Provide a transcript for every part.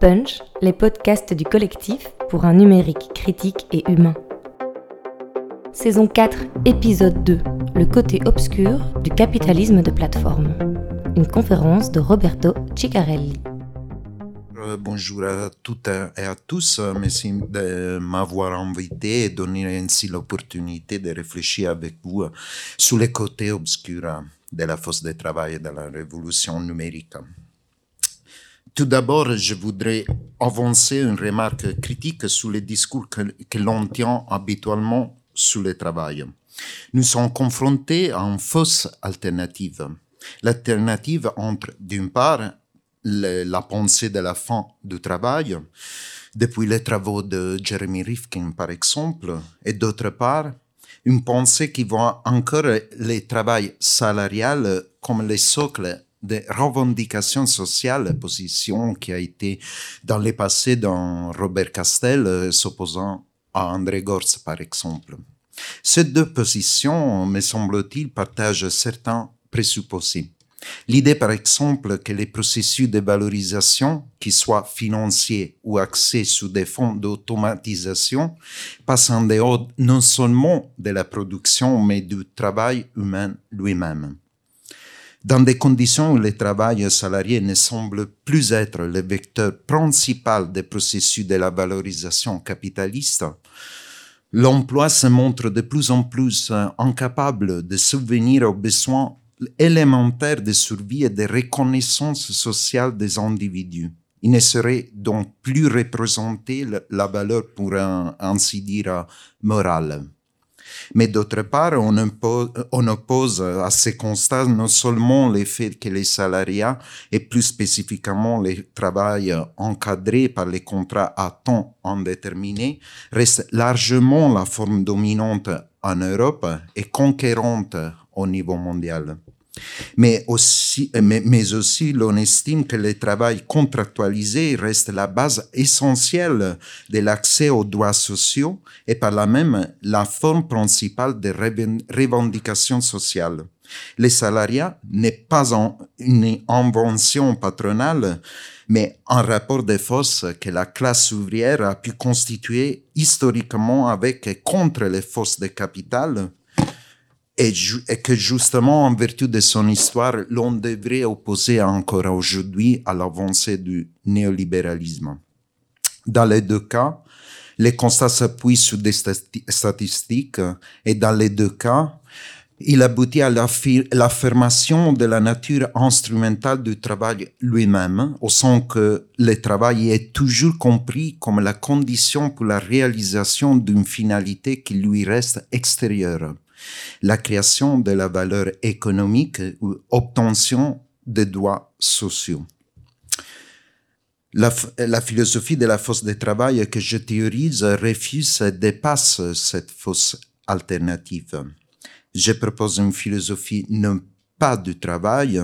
Punch, les podcasts du collectif pour un numérique critique et humain. Saison 4, épisode 2, le côté obscur du capitalisme de plateforme. Une conférence de Roberto Ciccarelli. Euh, bonjour à toutes et à tous. Merci de m'avoir invité et donner ainsi l'opportunité de réfléchir avec vous sur les côtés obscurs de la force de travail et de la révolution numérique. Tout d'abord, je voudrais avancer une remarque critique sur les discours que, l'on tient habituellement sur le travail. Nous sommes confrontés à une fausse alternative. L'alternative entre, d'une part, la pensée de la fin du travail, depuis les travaux de Jeremy Rifkin par exemple, et d'autre part, une pensée qui voit encore le travail salarial comme le socle des revendications sociales, position qui a été dans le passé dans Robert Castel euh, s'opposant à André Gorz par exemple. Ces deux positions, me semble-t-il, partagent certains présupposés. L'idée, par exemple, que les processus de valorisation, qu'ils soient financiers ou axés sur des fonds d'automatisation, passent en dehors non seulement de la production, mais du travail humain lui-même. Dans des conditions où le travail salarié ne semble plus être le vecteur principal des processus de la valorisation capitaliste, l'emploi se montre de plus en plus euh, incapable de subvenir aux besoins élémentaires de survie et de reconnaissance sociale des individus. Il ne serait donc plus représenté la valeur pour ainsi dire morale. Mais d'autre part, on, oppose à ces constats non seulement le fait que les salariats, et plus spécifiquement le travail encadré par les contrats à temps indéterminé, restent largement la forme dominante en Europe et conquérante au niveau mondial mais aussi, mais, aussi l'on estime que le travail contractualisé reste la base essentielle de l'accès aux droits sociaux et par là même la forme principale de revendication sociale. Le salariat n'est pas une invention patronale, mais un rapport de force que la classe ouvrière a pu constituer historiquement avec et contre les forces de capital et, que justement, en vertu de son histoire, l'on devrait opposer encore aujourd'hui à l'avancée du néolibéralisme. Dans les deux cas, les constats s'appuient sur des statistiques et dans les deux cas, il aboutit à l'affirmation de la nature instrumentale du travail lui-même, au sens que le travail est toujours compris comme la condition pour la réalisation d'une finalité qui lui reste extérieure la création de la valeur économique ou obtention des droits sociaux. La, philosophie de la force de travail que je théorise refuse et dépasse cette fausse alternative. Je propose une philosophie non pas du travail,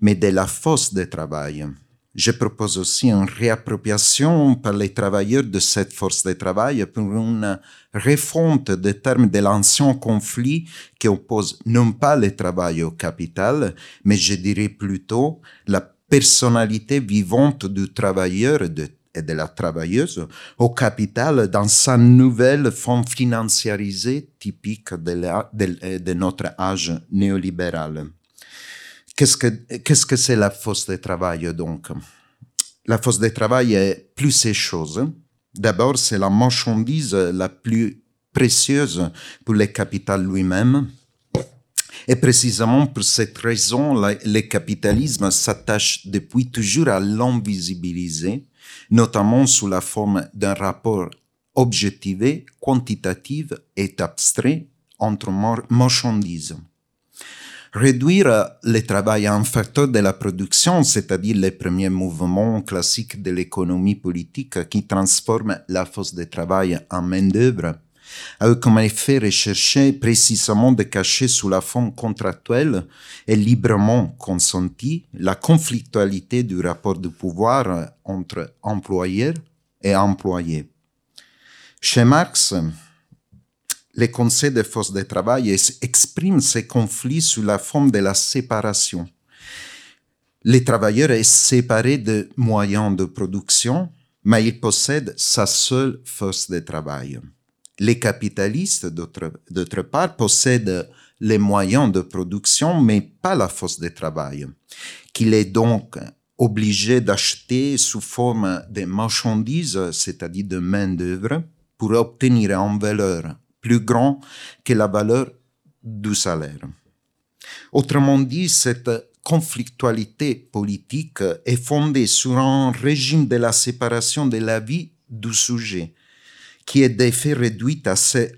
mais de la force de travail. Je propose aussi une réappropriation par les travailleurs de cette force de travail pour une refonte des termes de l'ancien conflit qui oppose non pas le travail au capital, mais je dirais plutôt la personnalité vivante du travailleur et de, la travailleuse au capital dans sa nouvelle forme financiarisée typique de, de notre âge néolibéral. Qu'est-ce que c'est la force de travail donc? La force de travail est plusieurs choses. D'abord, c'est la marchandise la plus précieuse pour le capital lui-même. Et précisément pour cette raison, le capitalisme s'attache depuis toujours à l'invisibiliser, notamment sous la forme d'un rapport objectivé, quantitatif et abstrait entre marchandises. Réduire le travail à un facteur de la production, c'est-à-dire le premier mouvement classique de l'économie politique qui transforme la force de travail en main-d'œuvre, a eu comme effet recherché précisément de cacher sous la forme contractuelle et librement consentie la conflictualité du rapport de pouvoir entre employeur et employé. Chez Marx, les conseils de force de travail expriment ces conflits sous la forme de la séparation. Les travailleurs est séparé de moyens de production, mais il possède sa seule force de travail. Les capitalistes, d'autre part, possèdent les moyens de production, mais pas la force de travail, qu'il est donc obligé d'acheter sous forme de marchandises, c'est-à-dire de main-d'œuvre, pour obtenir une valeur plus grande que la valeur du salaire. Autrement dit, cette conflictualité politique est fondée sur un régime de la séparation de la vie du sujet, qui est d'effet réduit à,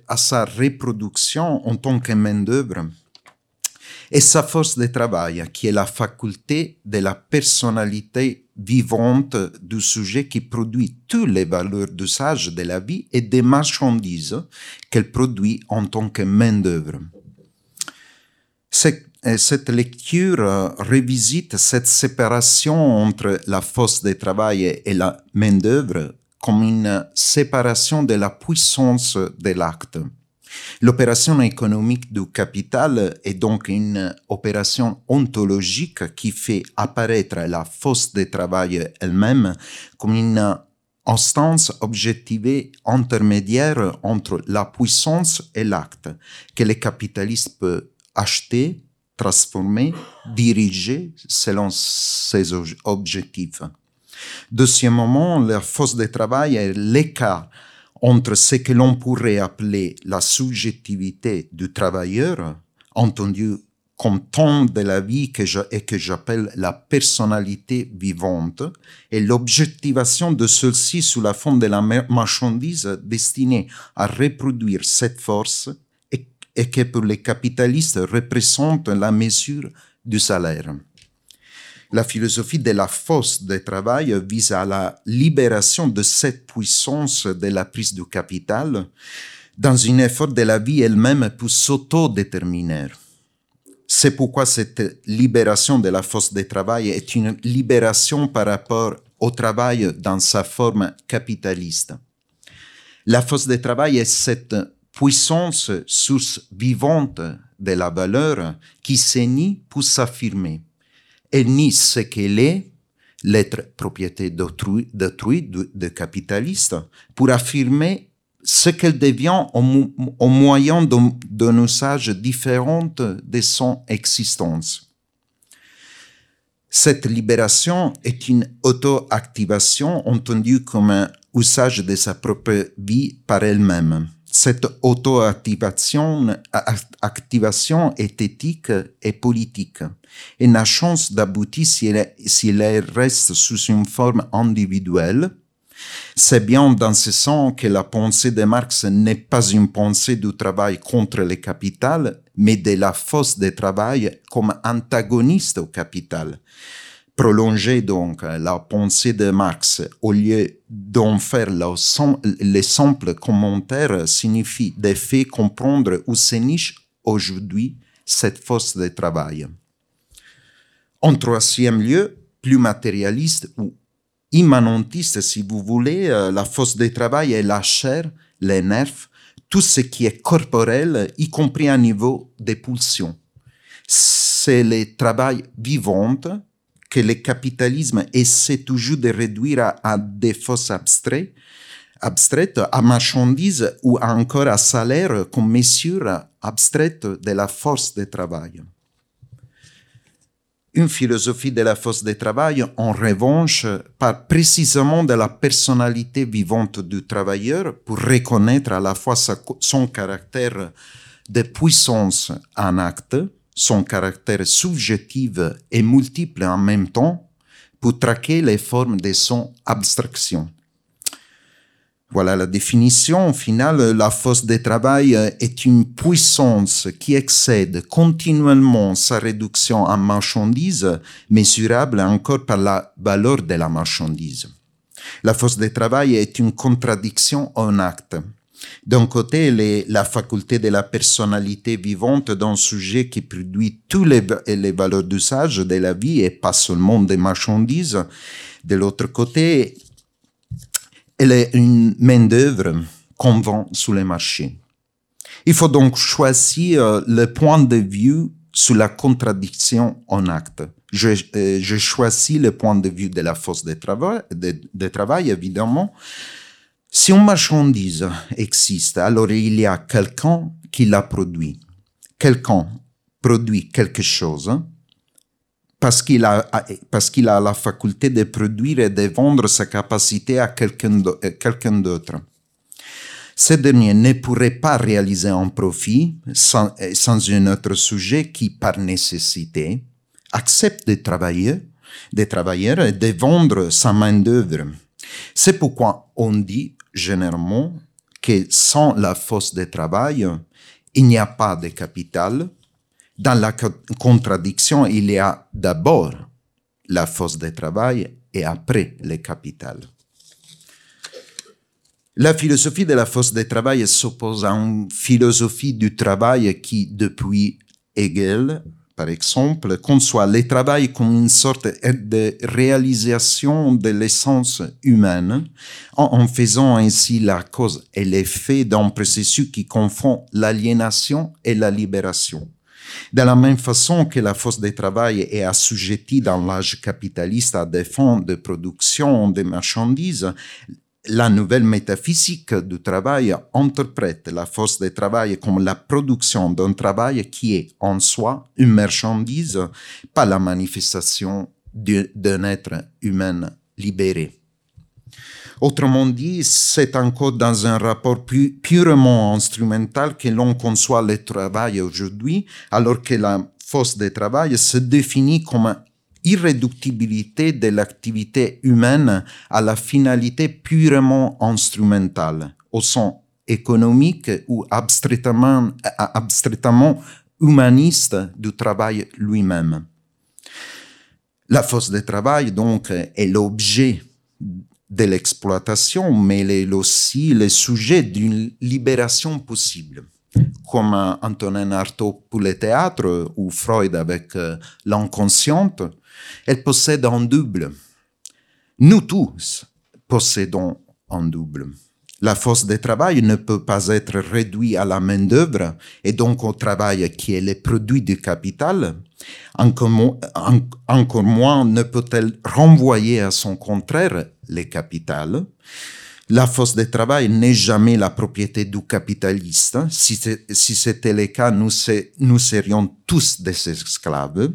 à sa reproduction en tant que main-d'œuvre, et sa force de travail, qui est la faculté de la personnalité vivante du sujet qui produit toutes les valeurs d'usage de la vie et des marchandises qu'elle produit en tant que main-d'œuvre. Cette lecture euh, revisite cette séparation entre la force de travail et la main-d'œuvre comme une séparation de la puissance de l'acte. L'opération économique du capital est donc une opération ontologique qui fait apparaître la force de travail elle-même comme une instance objectivée intermédiaire entre la puissance et l'acte que le capitaliste peut acheter, transformer, diriger selon ses objectifs. Deuxièmement, la force de travail est l'écart entre ce que l'on pourrait appeler la subjectivité du travailleur, entendu comme temps de la vie que et que j'appelle la personnalité vivante, et l'objectivation de celle-ci sous la forme de la marchandise destinée à reproduire cette force et, et que pour les capitalistes représente la mesure du salaire. La philosophie de la force de travail vise à la libération de cette puissance de la prise du capital dans un effort de la vie elle-même pour s'autodéterminer. C'est pourquoi cette libération de la force de travail est une libération par rapport au travail dans sa forme capitaliste. La force de travail est cette puissance, source vivante de la valeur qui s'énie pour s'affirmer elle nie ce qu'elle est, l'être propriété d'autrui, de, capitaliste, pour affirmer ce qu'elle devient au, moyen d'un usage différent de son existence. Cette libération est une auto-activation entendue comme un usage de sa propre vie par elle-même. Cette auto-activation activation est éthique et politique et n'a chance d'aboutir si elle, si elle reste sous une forme individuelle. C'est bien dans ce sens que la pensée de Marx n'est pas une pensée du travail contre le capital, mais de la force de travail comme antagoniste au capital. Prolonger donc la pensée de Marx au lieu d'en faire les simples commentaires signifie de fait comprendre où se niche aujourd'hui cette force de travail. En troisième lieu, plus matérialiste ou immanentiste, si vous voulez, euh, la force de travail est la chair, les nerfs, tout ce qui est corporel, y compris à niveau des pulsions. C'est le travail vivant que le capitalisme essaie toujours de réduire à, des fausses abstraites, abstraites, à marchandises ou encore à salaire comme mesure abstraite de la force de travail. Une philosophie de la force de travail, en revanche, part précisément de la personnalité vivante du travailleur pour reconnaître à la fois son caractère de puissance en acte, son caractère subjectif et multiple en même temps pour traquer les formes de son abstraction. Voilà la définition. Au la force de travail est une puissance qui excède continuellement sa réduction en marchandise, mesurable encore par la valeur de la marchandise. La force de travail est une contradiction en acte. D'un côté, la faculté de la personnalité vivante d'un sujet qui produit toutes les, valeurs d'usage de la vie et pas seulement des marchandises. De l'autre côté, elle est une main-d'œuvre qu'on vend sur les marchés. Il faut donc choisir le point de vue sur la contradiction en acte. J'ai choisi le point de vue de la force de travail, de travail évidemment. Si une marchandise existe, alors il y a quelqu'un qui la produit. Quelqu'un produit quelque chose parce qu'il a, parce qu'il a la faculté de produire et de vendre sa capacité à quelqu'un d'autre. Ce dernier ne pourrait pas réaliser un profit sans, sans un autre sujet qui, par nécessité, accepte de travailler, de travailler et de vendre sa main-d'œuvre. C'est pourquoi on dit généralement que sans la force de travail, il n'y a pas de capital. Dans la contradiction, il y a d'abord la force de travail et après le capital. La philosophie de la force de travail s'oppose à une philosophie du travail qui, depuis Hegel, par exemple, conçoit le travail comme une sorte de réalisation de l'essence humaine, en, faisant ainsi la cause et l'effet d'un processus qui confond l'aliénation et la libération. De la même façon que la force de travail est assujettie dans l'âge capitaliste à des fonds de production de marchandises, la nouvelle métaphysique du travail interprète la force de travail comme la production d'un travail qui est en soi une marchandise, pas la manifestation d'un être humain libéré. Autrement dit, c'est encore dans un rapport purement instrumental que l'on conçoit le travail aujourd'hui, alors que la force de travail se définit comme irréductibilité de l'activité humaine à la finalité purement instrumentale, au sens économique ou abstraitement, abstraitement humaniste du travail lui-même. La force de travail, donc, est l'objet de l'exploitation, mais elle est aussi le sujet d'une libération possible comme Antonin Artaud pour le théâtre ou Freud avec euh, l'inconsciente, elle possède un double. Nous tous possédons un double. La force de travail ne peut pas être réduite à la main-d'œuvre et donc au travail qui est le produit du capital. Encore, moins ne peut-elle renvoyer à son contraire le capital? La force de travail n'est jamais la propriété du capitaliste. Si c'était le cas, nous, nous serions tous des esclaves.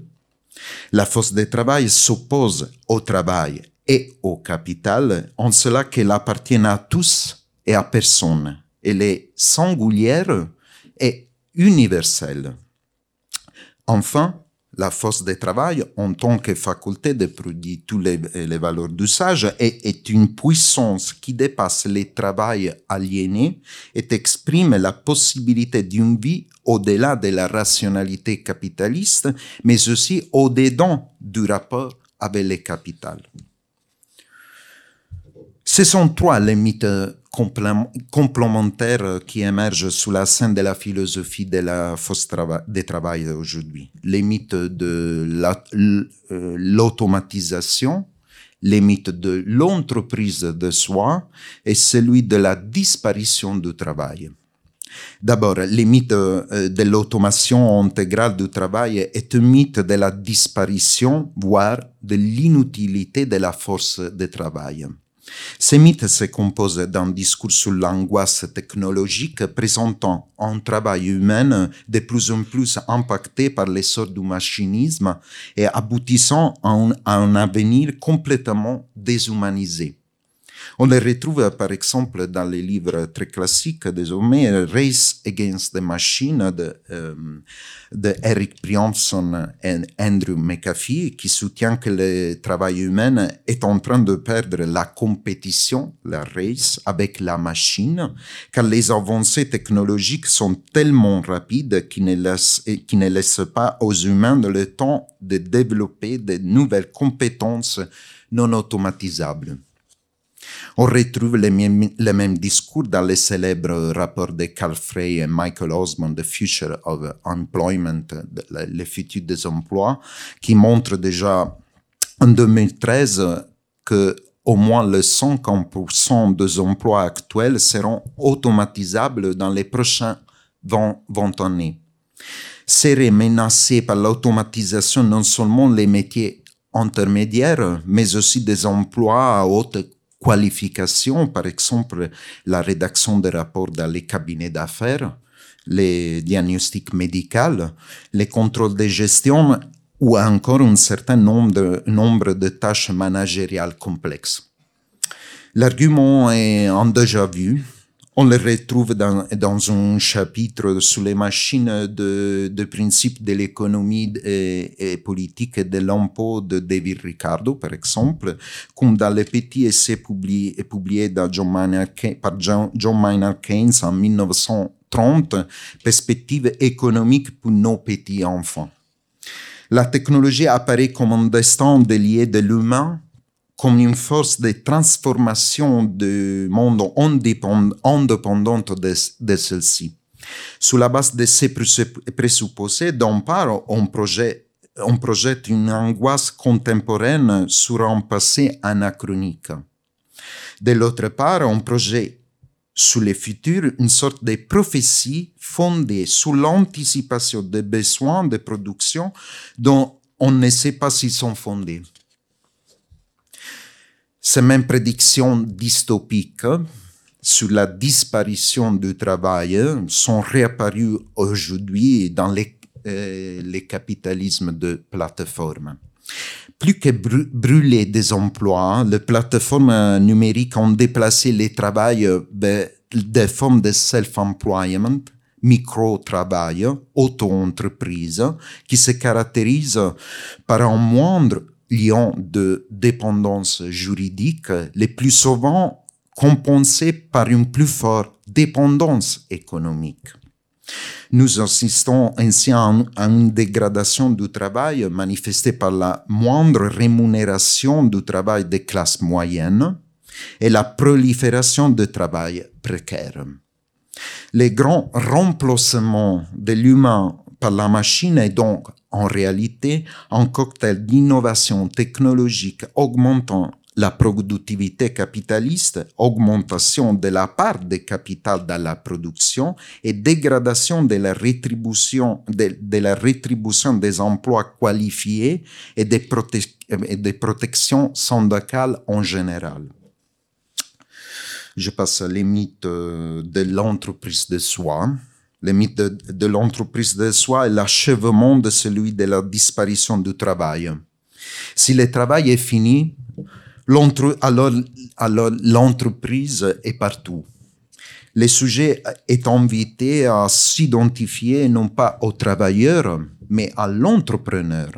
La force de travail s'oppose au travail et au capital en cela qu'elle appartient à tous et à personne. Elle est singulière et universelle. Enfin, la force de travail en tant que faculté de produire toutes les, valeurs d'usage est, est, une puissance qui dépasse les travail aliénés et exprime la possibilité d'une vie au-delà de la rationalité capitaliste, mais aussi au-dedans du rapport avec le capital. Ce sont trois les mythes complémentaires qui émergent sous la scène de la philosophie de la force de travail aujourd'hui. Les mythes de euh, l'automatisation, les mythes de l'entreprise de soi et celui de la disparition du travail. D'abord, le mythe euh, de l'automation intégrale du travail est un mythe de la disparition, voire de l'inutilité de la force de travail. Ce mythe se compose d'un discours sur l'angoisse technologique présentant un travail humain de plus en plus impacté par l'essor du machinisme et aboutissant à un, à un avenir complètement déshumanisé. On les retrouve par exemple dans les livres très classiques désormais, Race Against the Machine de, euh, de Eric Brianson et Andrew McAfee, qui soutient que le travail humain est en train de perdre la compétition, la race, avec la machine, car les avancées technologiques sont tellement rapides qu'ils ne laissent, qu'ils ne laissent pas aux humains le temps de développer de nouvelles compétences non automatisables. On retrouve le même, discours dans le célèbre rapport de Carl Frey et Michael Osmond, The Future of Employment, le futur des emplois, qui montre déjà en 2013 que au moins le 50% des emplois actuels seront automatisables dans les prochains 20, 20 années. seraient menacés par l'automatisation non seulement les métiers intermédiaires, mais aussi des emplois à haute qualification, par exemple la rédaction des rapports dans les cabinets d'affaires, les diagnostics médicaux, les contrôles de gestion ou encore un certain nombre de, nombre de tâches managériales complexes. L'argument est en déjà vu. On le retrouve dans, un chapitre sur les machines de, de principe de l'économie et, et, politique de l'impôt de David Ricardo, par exemple, comme dans le petit essai publié, John par John, John Maynard Keynes en 1930, Perspective économique pour nos petits enfants. La technologie apparaît comme un destin délié de l'humain comme une force de transformation du monde indépendante de, de celle-ci. Sur la base de ces présupposés, d'un part, on on projette une angoisse contemporaine sur un passé anachronique. De l'autre part, on projette sur le futur une sorte de prophétie fondée sur l'anticipation des besoins de production dont on ne sait pas s'ils sont fondés. Ces mêmes prédictions dystopiques sur la disparition du travail sont réapparues aujourd'hui dans les, euh, les capitalismes de plateforme. Plus que brûler des emplois, les plateformes numériques ont déplacé les travail des formes de self-employment, micro-travail, auto-entreprise, qui se caractérisent par un moindre liant de dépendance juridique, les plus souvent compensés par une plus forte dépendance économique. Nous assistons ainsi à, une dégradation du travail manifestée par la moindre rémunération du travail des classes moyennes et la prolifération de travail précaire. Les grands remplacements de l'humain par la machine est donc en réalité un cocktail d'innovation technologique augmentant la productivité capitaliste, augmentation de la part des capital dans la production et dégradation de la rétribution, des emplois qualifiés et des, prote et des protections syndicales en général. Je passe à les mythes euh, de l'entreprise de soi. Le mythe de, l'entreprise de soi est l'achèvement de celui de la disparition du travail. Si le travail est fini, alors, alors l'entreprise est partout. Le sujet est invité à s'identifier non pas au travailleur, mais à l'entrepreneur.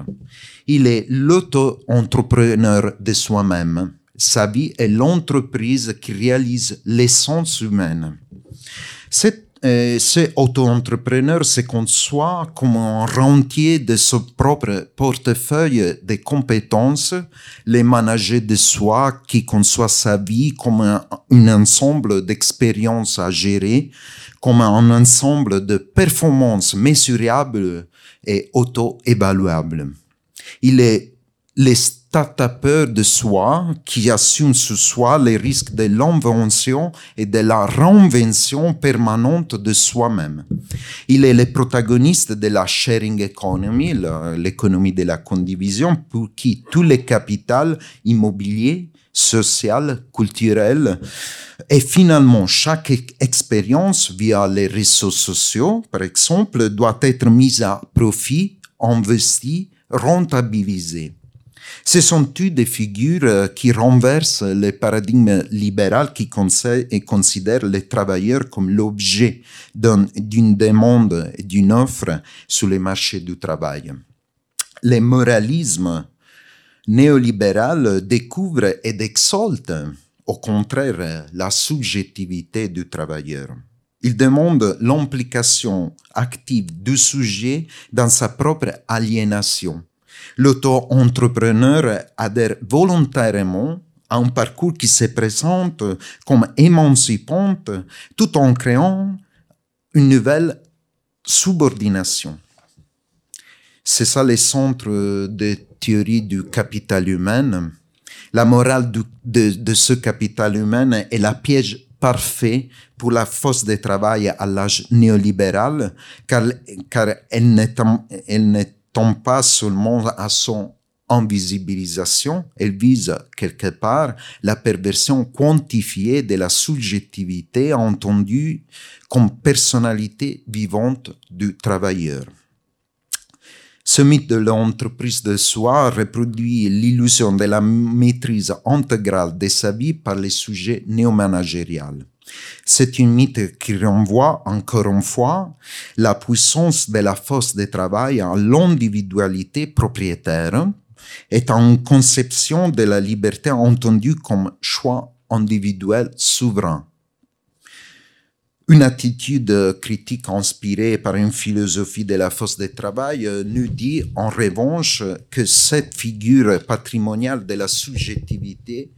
Il est l'auto-entrepreneur de soi-même. Sa vie est l'entreprise qui réalise l'essence humaine. Cette euh, ce auto-entrepreneur se conçoit comme un rentier de son propre portefeuille de compétences, les manager de soi qui conçoit sa vie comme un, ensemble d'expériences à gérer, comme un ensemble de performances mesurables et auto-évaluables. Start de soi qui assume sur soi les risques de l'invention et de la réinvention permanente de soi-même. Il est le protagoniste de la sharing economy, l'économie de la condivision, pour qui tous les capitaux immobiliers, social, culturel, et finalement chaque expérience via les réseaux sociaux, par exemple, doit être mise à profit, investie, rentabilisée. Ce sont-ils des figures euh, qui renversent le paradigme libéral qui considère les travailleurs comme l'objet d'une demande et d'une offre sur les marchés du travail? Le moralisme néolibéral découvre et exalte au contraire la subjectivité du travailleur. Il demande l'implication active du sujet dans sa propre aliénation L'auto-entrepreneur adhère volontairement à un parcours qui se présente comme émancipant tout en créant une nouvelle subordination. C'est ça le centre des théories du capital humain. La morale de, de, ce capital humain est la piège parfait pour la force de travail à l'âge néolibéral, car, car elle, ne tombe, pas seulement à son invisibilisation, elle vise quelque part la perversion quantifiée de la subjectivité entendue comme personnalité vivante du travailleur. Ce mythe de l'entreprise de soi reproduit l'illusion de la maîtrise intégrale de sa vie par les sujets néomanagériales. C'est une mythe qui renvoie encore une fois la puissance de la force de travail à l'individualité propriétaire est une conception de la liberté entendue comme choix individuel souverain. Une attitude critique inspirée par une philosophie de la force de travail nous dit en revanche que cette figure patrimoniale de la subjectivité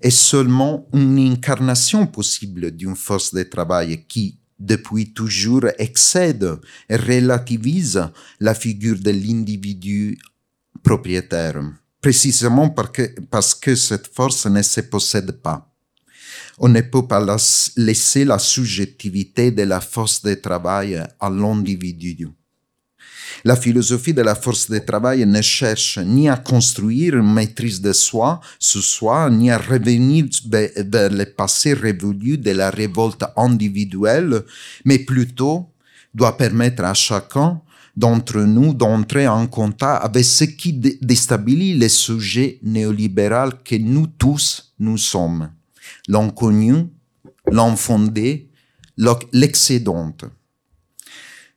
est seulement une incarnation possible d'une force de travail qui, depuis toujours, excède et relativise la figure de l'individu propriétaire, précisément parce que, parce que cette force ne se possède pas. On ne peut pas laisser la subjectivité de la force de travail à l'individu. La philosophie de la force de travail ne cherche ni à construire une maîtrise de soi sous soi, ni à revenir vers le passé révolu de la révolte individuelle, mais plutôt doit permettre à chacun d'entre nous d'entrer en contact avec ce qui déstabilise les sujets néolibéraux que nous tous nous sommes. L'inconnu, l'enfondé, l'excédente.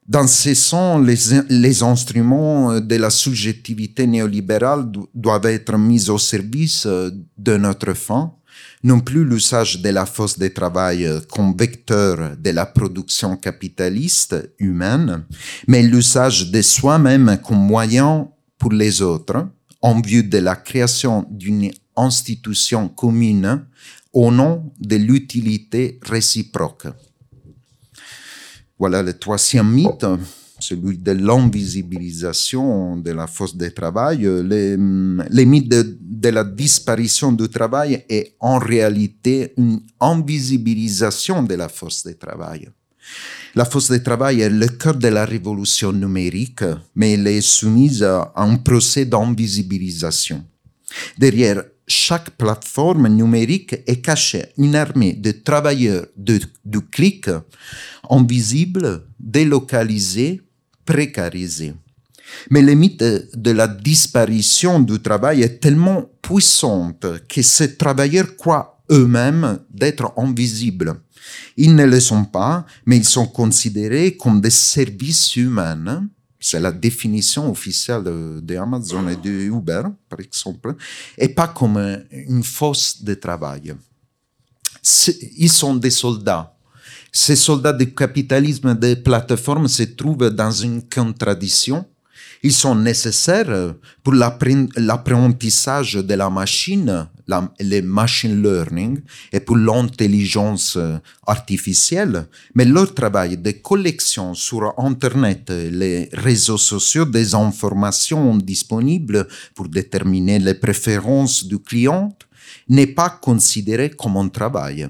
Dans ce sens, les, instruments de la subjectivité néolibérale doivent être mis au service de notre fin, non plus l'usage de la force de travail comme vecteur de la production capitaliste humaine, mais l'usage de soi-même comme moyen pour les autres en vue de la création d'une institution commune au nom de l'utilité réciproque. Voilà le troisième mythe celui de l'invisibilisation de la force de travail, les, les mythes de, de, la disparition du travail est en réalité une invisibilisation de la force de travail. La force de travail est le cœur de la révolution numérique, mais elle est soumise à un procès d'invisibilisation. Derrière chaque plateforme numérique est cachée une armée de travailleurs de, du clic invisibles, délocalisés, précarisé. Mais le mythe de la disparition du travail est tellement puissante que ces travailleurs croient eux-mêmes d'être invisibles. Ils ne le sont pas, mais ils sont considérés comme des services humains. C'est la définition officielle d'Amazon de et de Uber, par exemple, et pas comme une force de travail. Ils sont des soldats ces soldats du capitalisme des plateformes se trouvent dans une contradiction. Ils sont nécessaires pour l'apprentissage de la machine, la, le machine learning, et pour l'intelligence artificielle, mais leur travail de collection sur Internet, les réseaux sociaux des informations disponibles pour déterminer les préférences du client n'est pas considéré comme un travail.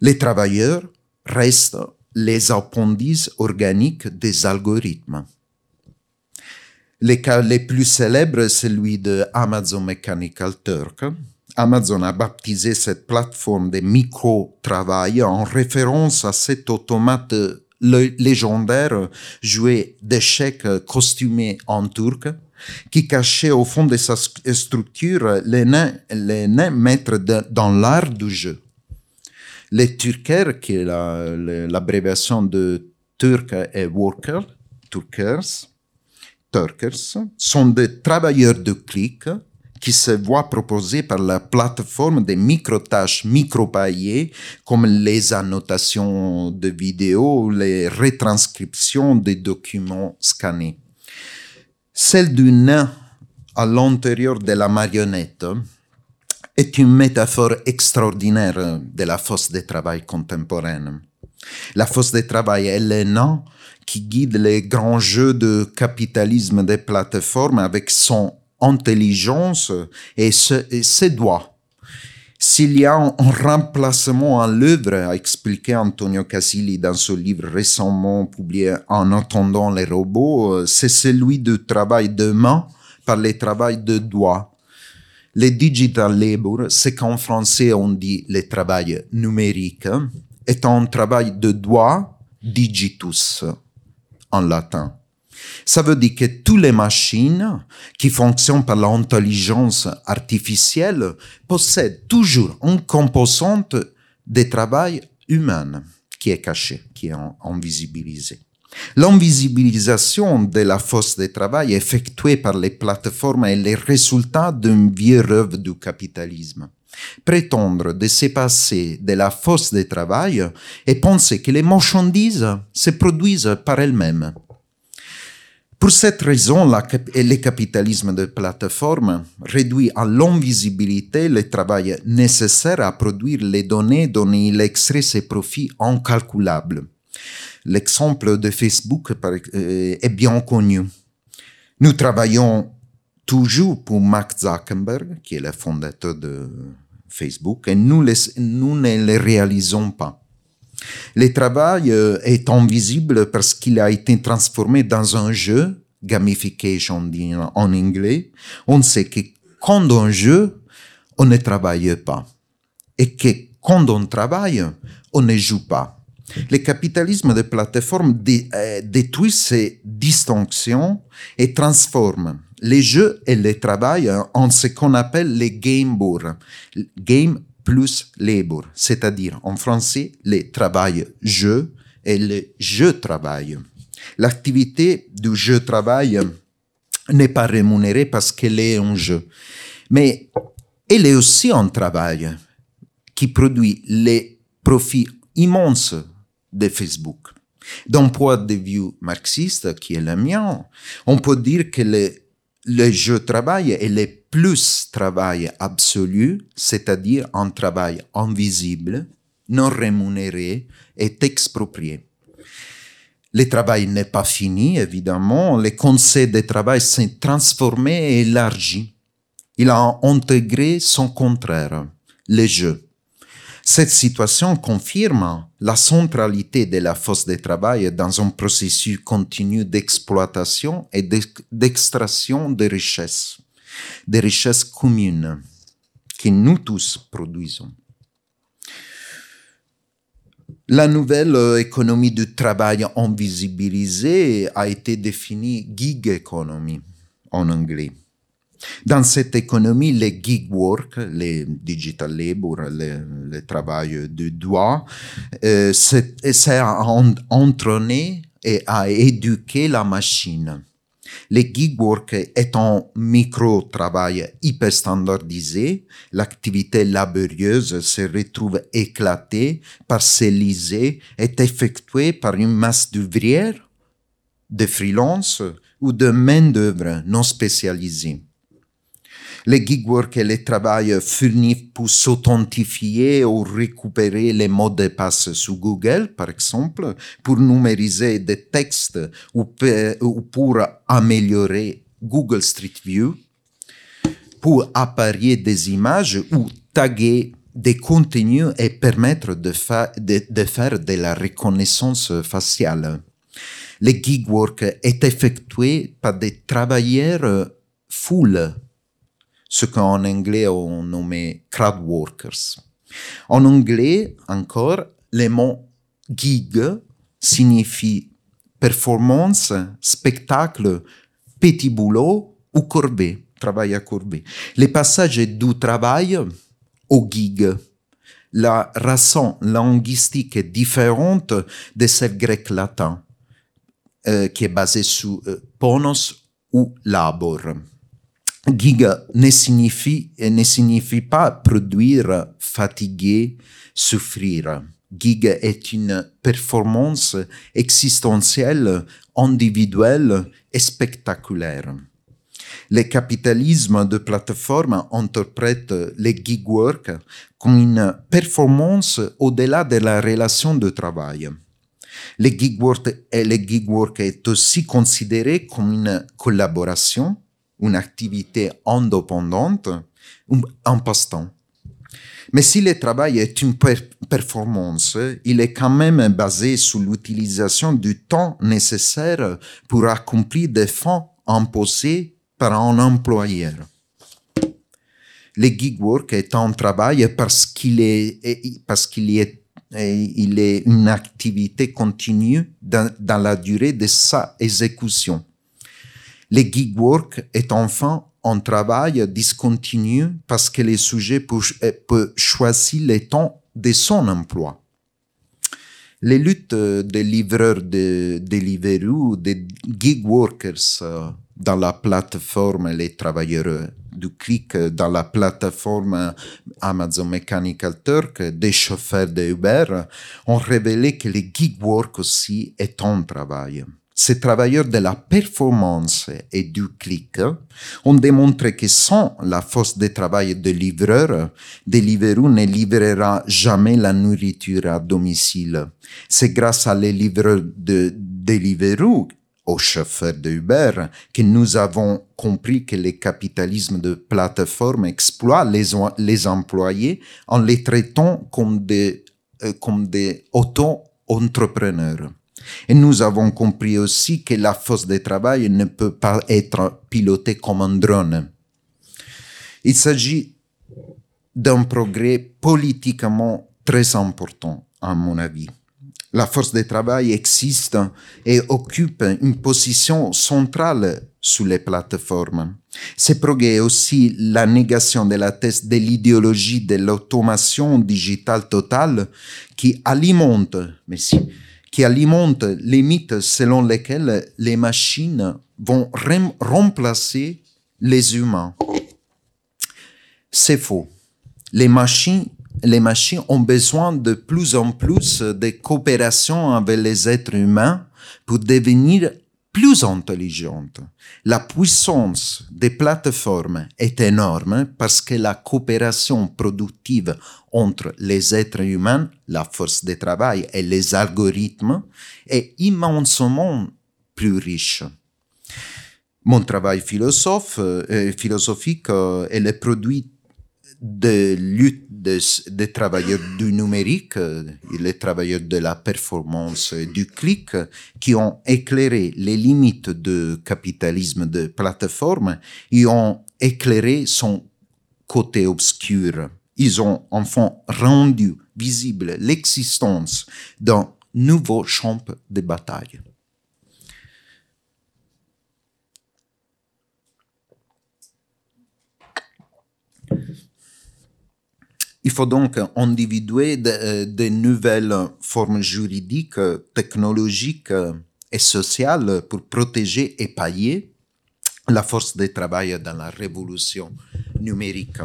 Les travailleurs restent les appendices organiques des algorithmes. Le cas les plus célèbres celui de Amazon Mechanical Turk. Amazon a baptisé cette plateforme de micro-travail en référence à cet automate légendaire joué d'échecs costumé en turc qui cachait au fond de sa structure les nains, les nains maîtres dans l'art du jeu. Les Turkers, qui est l'abréviation de Turk et Worker, Turkers, Turkers, sont des travailleurs de clic qui se voient proposer par la plateforme des micro-tâches micro-paillées comme les annotations de vidéos, les retranscriptions des documents scannés. Celle du nain à l'intérieur de la marionnette est une métaphore extraordinaire de la force de travail contemporaine. La force de travail est le nom qui guide les grands jeux de capitalisme des plateformes avec son intelligence et, ses doigts. S'il y a un remplacement à l'œuvre, a expliqué Antonio Casilli dans son livre récemment publié En attendant les robots, euh, c'est celui du travail de main par le travail de doigts. Le digital labor, c'est qu'en français on dit le travail numérique, est un travail de doigts digitus en latin. Ça veut dire que toutes les machines qui fonctionnent par l'intelligence artificielle possèdent toujours une composante de travail humain qui est cachée, qui est invisibilisée. L'invisibilisation de la force de travail effectuée par les plateformes est le résultat d'une vieille œuvre du capitalisme. Prétendre de se passer de la force de travail et penser que les marchandises se produisent par elles-mêmes pour cette raison, le capitalisme de plateforme réduit à l'invisibilité le travail nécessaire à produire les données dont il extrait ses profits incalculables. L'exemple de Facebook euh, est bien connu. Nous travaillons toujours pour Mark Zuckerberg, qui est le fondateur de Facebook, et nous, ne le réalisons pas. Le travail euh, est invisible parce qu'il a été transformé dans un jeu, gamification en anglais. On sait que quand on joue, on ne travaille pas. Et que quand on travaille, on ne joue pas. Le capitalisme de plateforme euh, détruit ces distinctions et transforme les jeux et le travail en ce qu'on appelle les game board. Game plus labor, c'est-à-dire en français le travail-jeu et le jeu-travail. L'activité du jeu-travail n'est pas rémunérée parce qu'elle est un jeu, mais elle est aussi un travail qui produit les profits immenses de Facebook. D'un point de vue marxiste, qui est le mien, on peut dire que le, le jeu-travail est le plus travail absolu, c'est-à-dire un travail invisible, non rémunéré, est exproprié. Le travail n'est pas fini, évidemment. Le concept de travail s'est transformé et élargi. Il a intégré son contraire, le jeu. Cette situation confirme la centralité de la force de travail dans un processus continu d'exploitation et d'extraction de richesses des richesses communes que nous tous produisons. La nouvelle euh, économie du travail invisibilisé a été définie gig economy en anglais. Dans cette économie, les gig work, les digital labor, le, travail de doigt, euh, c'est entraîné et a éduqué la machine. Le gig work est un micro-travail hyper standardisé. L'activité laborieuse se retrouve éclatée, parcellisée, est effectuée par une masse d'ouvrières, de freelance ou de main-d'œuvre non spécialisée. Le gig work est le travail fourni pour s'authentifier ou récupérer les mots de passe sur Google, par exemple, pour numériser des textes ou, pour améliorer Google Street View, pour apparier des images ou taguer des contenus et permettre de faire de la reconnaissance faciale. Le gig work est effectué par des travailleurs full ce qu'en anglais on nommait crowd workers. En anglais, encore, le mot gig signifie performance, spectacle, petit boulot ou courbé, travail à courbé. Le passage du travail au gig. La raison linguistique est différente de celle grecque latin, euh, qui est basée sur euh, ponos ou labor. Giga ne signifie, ne signifie pas produire, fatiguer, souffrir. Giga est une performance existentielle, individuelle et spectaculaire. Le capitalisme de plateforme interprète le gig work comme une performance au-delà de la relation de travail. Le gig le gig work est aussi considéré comme une collaboration une activité indépendante, un passe-temps. Mais si le travail est une performance, il est quand même basé sur l'utilisation du temps nécessaire pour accomplir des fins imposées par un employeur. Le gig work est un travail parce qu'il est, parce qu'il est, il est une activité continue dans, dans la durée de sa exécution. Le gig work est enfin un travail discontinu parce que le sujet euh, peut, choisir le temps de son emploi. Les luttes des livreurs de Deliveroo, des gig workers euh, dans la plateforme, les travailleurs du clic dans la plateforme Amazon Mechanical Turk, des chauffeurs de Uber, ont révélé que le gig work aussi est un travail. Ces travailleurs de la performance et du clic ont démontré que sans la force de travail de livreur, Deliveroo ne livrera jamais la nourriture à domicile. C'est grâce à les livreurs de Deliveroo aux chauffeurs de Uber que nous avons compris que le capitalisme de plateforme exploite les, les employés en les traitant comme des, euh, comme des auto-entrepreneurs. Et nous avons compris aussi que la force de travail ne peut pas être pilotée comme un drone. Il s'agit d'un progrès politiquement très important, à mon avis. La force de travail existe et occupe une position centrale sur les plateformes. Ce progrès est aussi la négation de la thèse de l'idéologie de l'automation digitale totale qui alimente, qui alimente les mythes selon lesquels les machines vont remplacer les humains. C'est faux. Les machines, les machines ont besoin de plus en plus de coopération avec les êtres humains pour devenir plus intelligente. La puissance des plateformes est énorme parce que la coopération productive entre les êtres humains, la force de travail et les algorithmes est immensément plus riche. Mon travail euh, philosophique euh, est le produit de lutte des, travailleurs du numérique, euh, les travailleurs de la performance du clic, qui ont éclairé les limites du capitalisme de plateforme et ont éclairé son côté obscur. Ils ont enfin rendu visible l'existence d'un nouveau champ de bataille. Faut donc individuer euh, de nouvelles formes juridiques, technologiques et sociales pour protéger et pailler la force de travail dans la révolution numérique.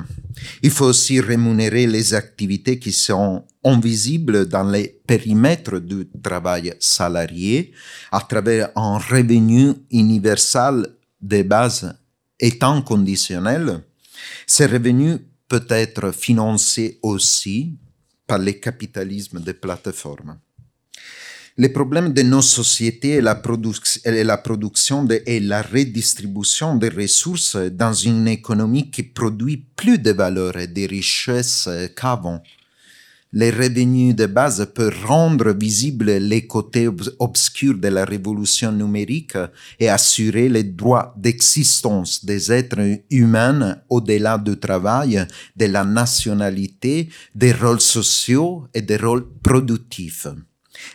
Il faut aussi rémunérer les activités qui sont invisibles dans les périmètres du travail salarié à travers un revenu universel de base étant conditionnel. Ces revenus peut être financé aussi par le capitalisme des plateformes. Le problème de nos sociétés est la, la production et la redistribution des ressources dans une économie qui produit plus de valeur et de richesses qu'avant les revenus de base peuvent rendre visibles les côtés obscurs de la révolution numérique et assurer les droits d'existence des êtres humains au-delà du travail, de la nationalité, des rôles sociaux et des rôles productifs.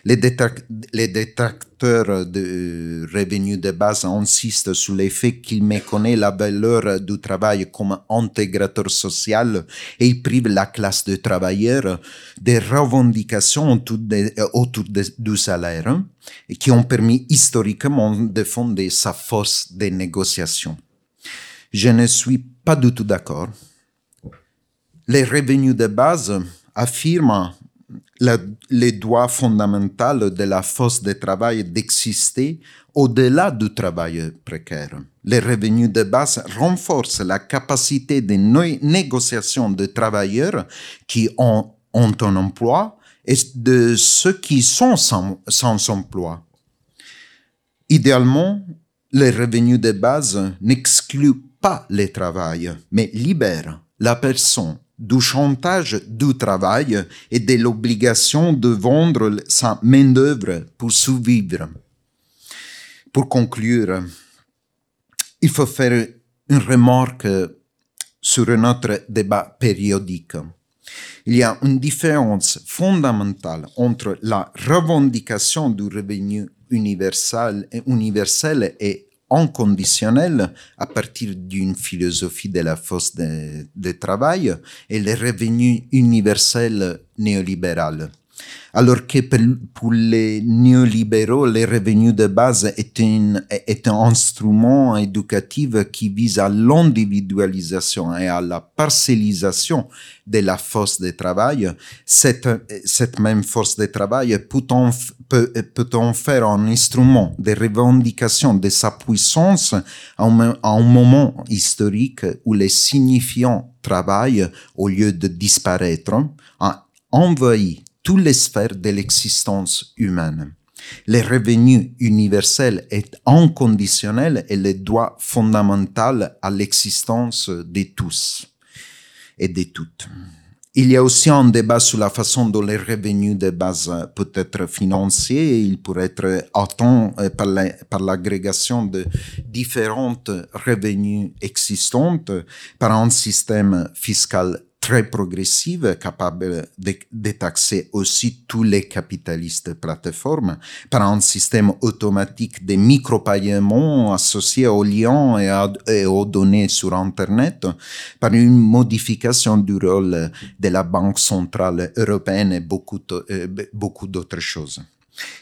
Les, détracteurs de revenus de base insistent sur le fait qu'il méconnaît la valeur du travail comme intégrateur social et il prive la classe de travailleurs des revendications autour, du salaire qui ont permis historiquement de fonder sa force de négociation. Je ne suis pas du tout d'accord. Les revenus de base affirment le droit fondamental de la force de travail d'exister au-delà du travail précaire. Les revenus de base renforcent la capacité de négociation de travailleurs qui ont, un emploi et de ceux qui sont sans emploi. Idéalement, les revenus de base n'excluent pas le travail, mais libèrent la personne du chantage du travail et de l'obligation de vendre sa main-d'œuvre pour survivre. Pour conclure, il faut faire une remarque sur notre débat périodique. Il y a une différence fondamentale entre la revendication du revenu universel, universel et inconditionnel à partir d'une philosophie de la force de, travail et le revenu universel néolibéral. Alors que pour les néolibéraux, les revenus de base est un, instrument éducatif qui vise à l'individualisation et à la parcellisation de la force de travail. Cette, même force de travail peut, peut faire un instrument de revendication de sa puissance à un, moment historique où les signifiants travail, au lieu de disparaître, a toutes les sphères de l'existence humaine. Le revenu universel est inconditionnel et le droit fondamental à l'existence de tous et de toutes. Il y a aussi un débat sur la façon dont les revenus de base peut être financés. Il pourrait être atteint euh, par l'agrégation de différentes revenus existants par un système fiscal très progressive, capable de, taxer aussi tous les capitalistes plateformes par un système automatique de micro-paiements associés aux liens et, et, aux données sur Internet, par une modification du rôle de la Banque centrale européenne et beaucoup, euh, beaucoup d'autres choses.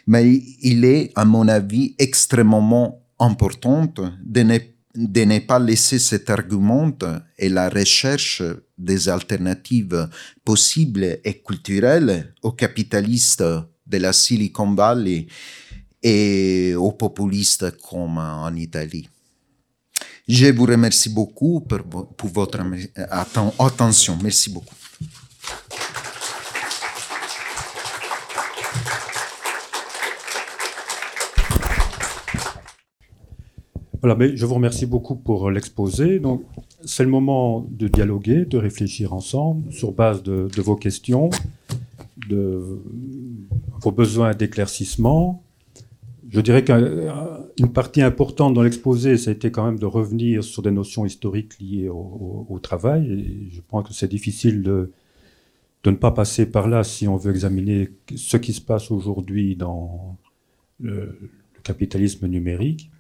Mais il est, à mon avis, extrêmement important de ne de ne pas laisser cet argument et la recherche des alternatives possibles et culturelles aux capitalistes de la Silicon Valley et aux populistes comme en Italie. Je vous remercie beaucoup pour, pour votre attention. Merci beaucoup. Je vous remercie beaucoup pour l'exposé. Donc, c'est le moment de dialoguer, de réfléchir ensemble sur base de, vos questions, de vos besoins d'éclaircissement. Je dirais qu'une partie importante dans l'exposé, ça a été quand même de revenir sur des notions historiques liées au, travail. Je pense que c'est difficile de ne pas passer par là si on veut examiner ce qui se passe aujourd'hui dans le capitalisme numérique.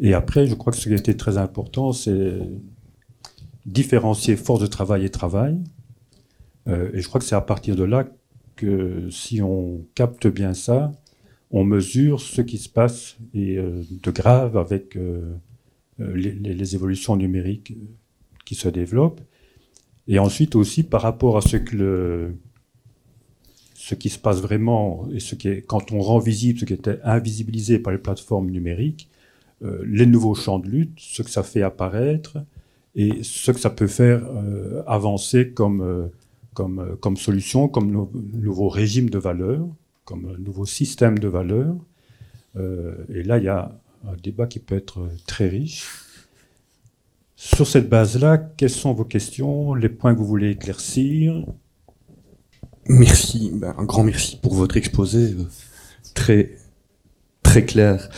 Et après, je crois que ce qui a été très important, c'est différencier force de travail et travail. Euh, et je crois que c'est à partir de là que si on capte bien ça, on mesure ce qui se passe et, euh, de grave avec euh, les, évolutions numériques qui se développent. Et ensuite aussi par rapport à ce que ce qui se passe vraiment et ce qui est, quand on rend visible ce qui était invisibilisé par les plateformes numériques, euh, les nouveaux champs de lutte, ce que ça fait apparaître et ce que ça peut faire euh, avancer comme, euh, comme, comme solution, comme nouveau régime de valeurs, comme nouveau système de valeurs. et là, il y a un débat qui peut être très riche. Sur cette base-là, quelles sont vos questions, les points que vous voulez éclaircir? Merci, ben, un grand merci pour votre exposé très très clair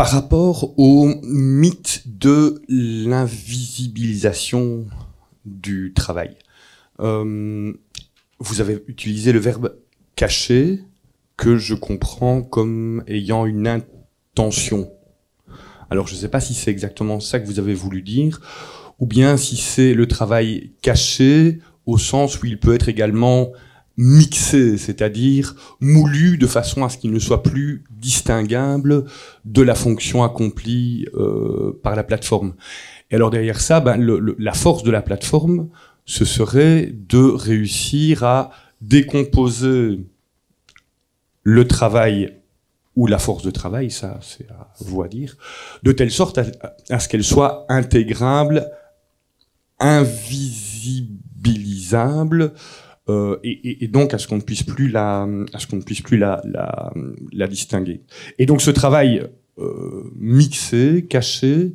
par rapport au mythe de l'invisibilisation du travail. Euh, vous avez utilisé le verbe cacher que je comprends comme ayant une intention. Alors je ne sais pas si c'est exactement ça que vous avez voulu dire, ou bien si c'est le travail caché au sens où il peut être également mixé, c'est-à-dire moulu de façon à ce qu'il ne soit plus distinguable de la fonction accomplie euh, par la plateforme. Et alors derrière ça, ben, la force de la plateforme, ce serait de réussir à décomposer le travail ou la force de travail, ça c'est à vous à dire, de telle sorte à ce qu'elle soit intégrable, invisibilisable, euh, et, donc à ce qu'on ne puisse plus la, à ce qu'on ne puisse plus la, la, distinguer. Et donc ce travail euh, mixé, caché,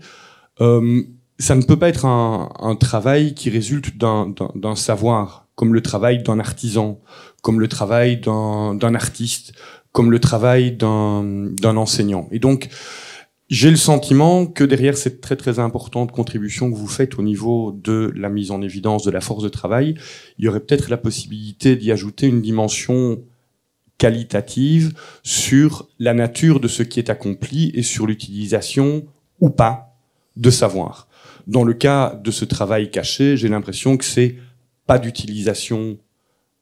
euh, ça ne peut pas être un, travail qui résulte d'un savoir comme le travail d'un artisan, comme le travail d'un artiste, comme le travail d'un enseignant. Et donc, j'ai le sentiment que derrière cette très très importante contribution que vous faites au niveau de la mise en évidence de la force de travail, il y aurait peut-être la possibilité d'y ajouter une dimension qualitative sur la nature de ce qui est accompli et sur l'utilisation ou pas de savoir. Dans le cas de ce travail caché, j'ai l'impression que c'est pas d'utilisation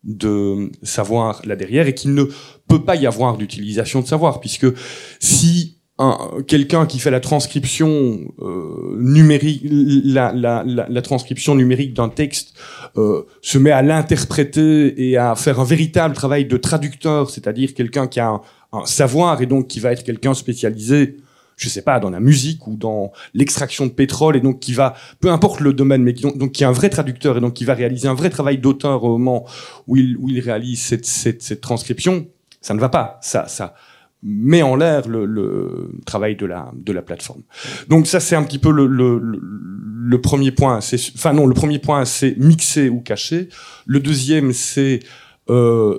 de savoir là derrière et qu'il ne peut pas y avoir d'utilisation de savoir puisque si quelqu'un qui fait la transcription euh, numérique, la, la, la, la, transcription numérique d'un texte euh, se met à l'interpréter et à faire un véritable travail de traducteur, c'est-à-dire quelqu'un qui a un, un, savoir et donc qui va être quelqu'un spécialisé je sais pas, dans la musique ou dans l'extraction de pétrole, et donc qui va, peu importe le domaine, mais qui, donc, qui est un vrai traducteur, et donc qui va réaliser un vrai travail d'auteur au moment où il, où il réalise cette, cette, cette, transcription, ça ne va pas. Ça, ça met en l'air le, travail de la, de la plateforme. Donc ça, c'est un petit peu le, le, premier point. Enfin non, le premier point, c'est mixer ou cacher. Le deuxième, c'est euh,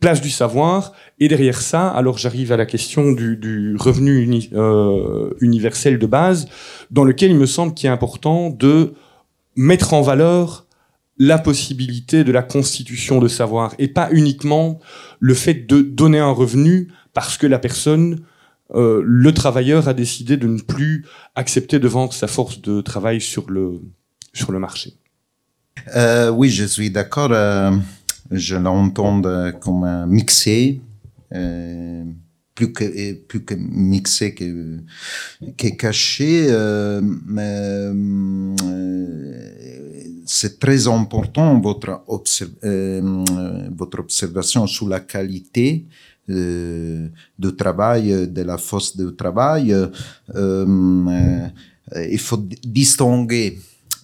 place du savoir. Et derrière ça, alors j'arrive à la question du, du revenu euh, universel de base, dans lequel il me semble qu'il est important de mettre en valeur la possibilité de la constitution de savoir et pas uniquement le fait de donner un revenu parce que la personne, euh, le travailleur a décidé de ne plus accepter de vendre sa force de travail sur le, sur le marché. Euh, oui, je suis d'accord. Euh, je l'entends comme mixé, euh, plus que plus que mixé que, que caché, euh, euh, c'est très important votre votre observation sur la qualité de travail de la force de travail. il faut distinguer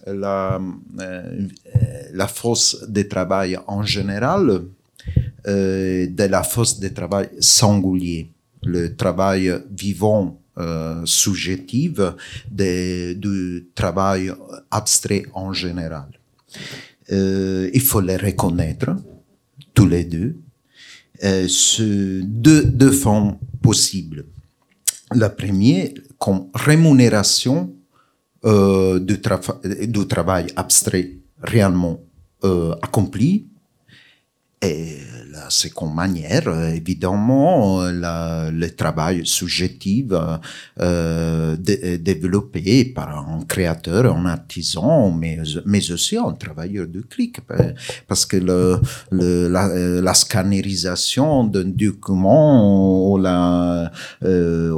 la, euh, la force de travail en général euh, de la force de travail singulier, le travail vivant euh, subjectif de, du travail abstrait en général. Euh, il faut les reconnaître, tous les deux. Euh, ce, deux, fonds possibles. La première, comme rémunération euh, du, du, travail abstrait réellement euh, accompli. Et la seconde manière, évidemment, la, le travail subjectif euh, de, développé par un créateur, un artisan, mais, mais aussi un travailleur de clic. Parce que le, le, la, la scannerisation d'un document ou la, euh,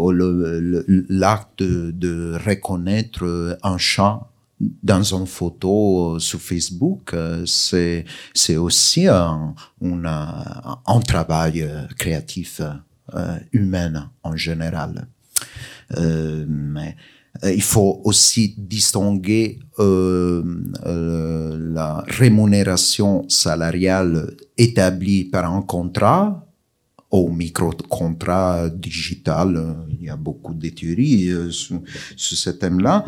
l'acte de, de reconnaître un champ dans une photo euh, sur Facebook, euh, c'est c'est aussi un, un, travail euh, créatif humain en général. mais il faut aussi distinguer la rémunération salariale établie par un contrat au micro-contrat digital. Il y a beaucoup de théories sur, sur ce thème-là.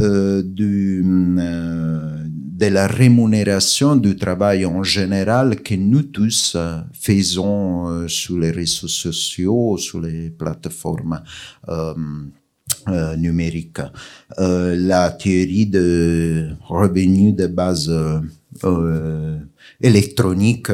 Euh, du, euh, de la rémunération du travail en général que nous tous euh, faisons euh, sur les réseaux sociaux, sur les plateformes numériques. la théorie de revenus de base électronique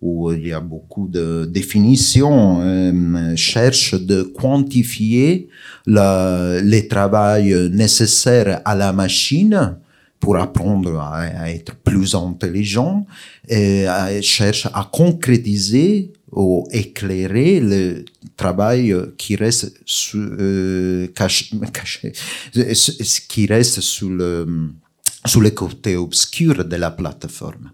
où il y a beaucoup de définitions, euh, cherche de quantifier le, les travail nécessaires à la machine pour apprendre à, être plus intelligent et cherche à concrétiser ou éclairer le travail qui reste euh, caché, caché, qui reste sous le, sous le côté obscur de la plateforme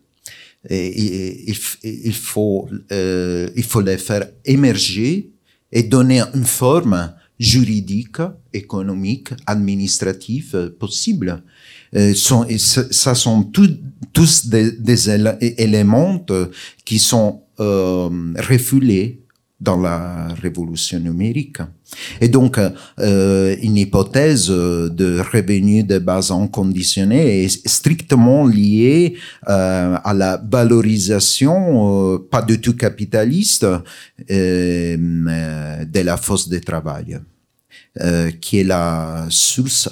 et, il, faut, euh, il faut les faire émerger et donner une forme juridique, économique, administrative possible. Euh, sont, ça sont tous des, des, éléments qui sont euh, refoulés dans la révolution numérique. Et donc, euh, une hypothèse de revenu de base inconditionnée est strictement liée euh, à la valorisation, euh, pas du tout capitaliste, euh, de la force de travail, euh, qui est la source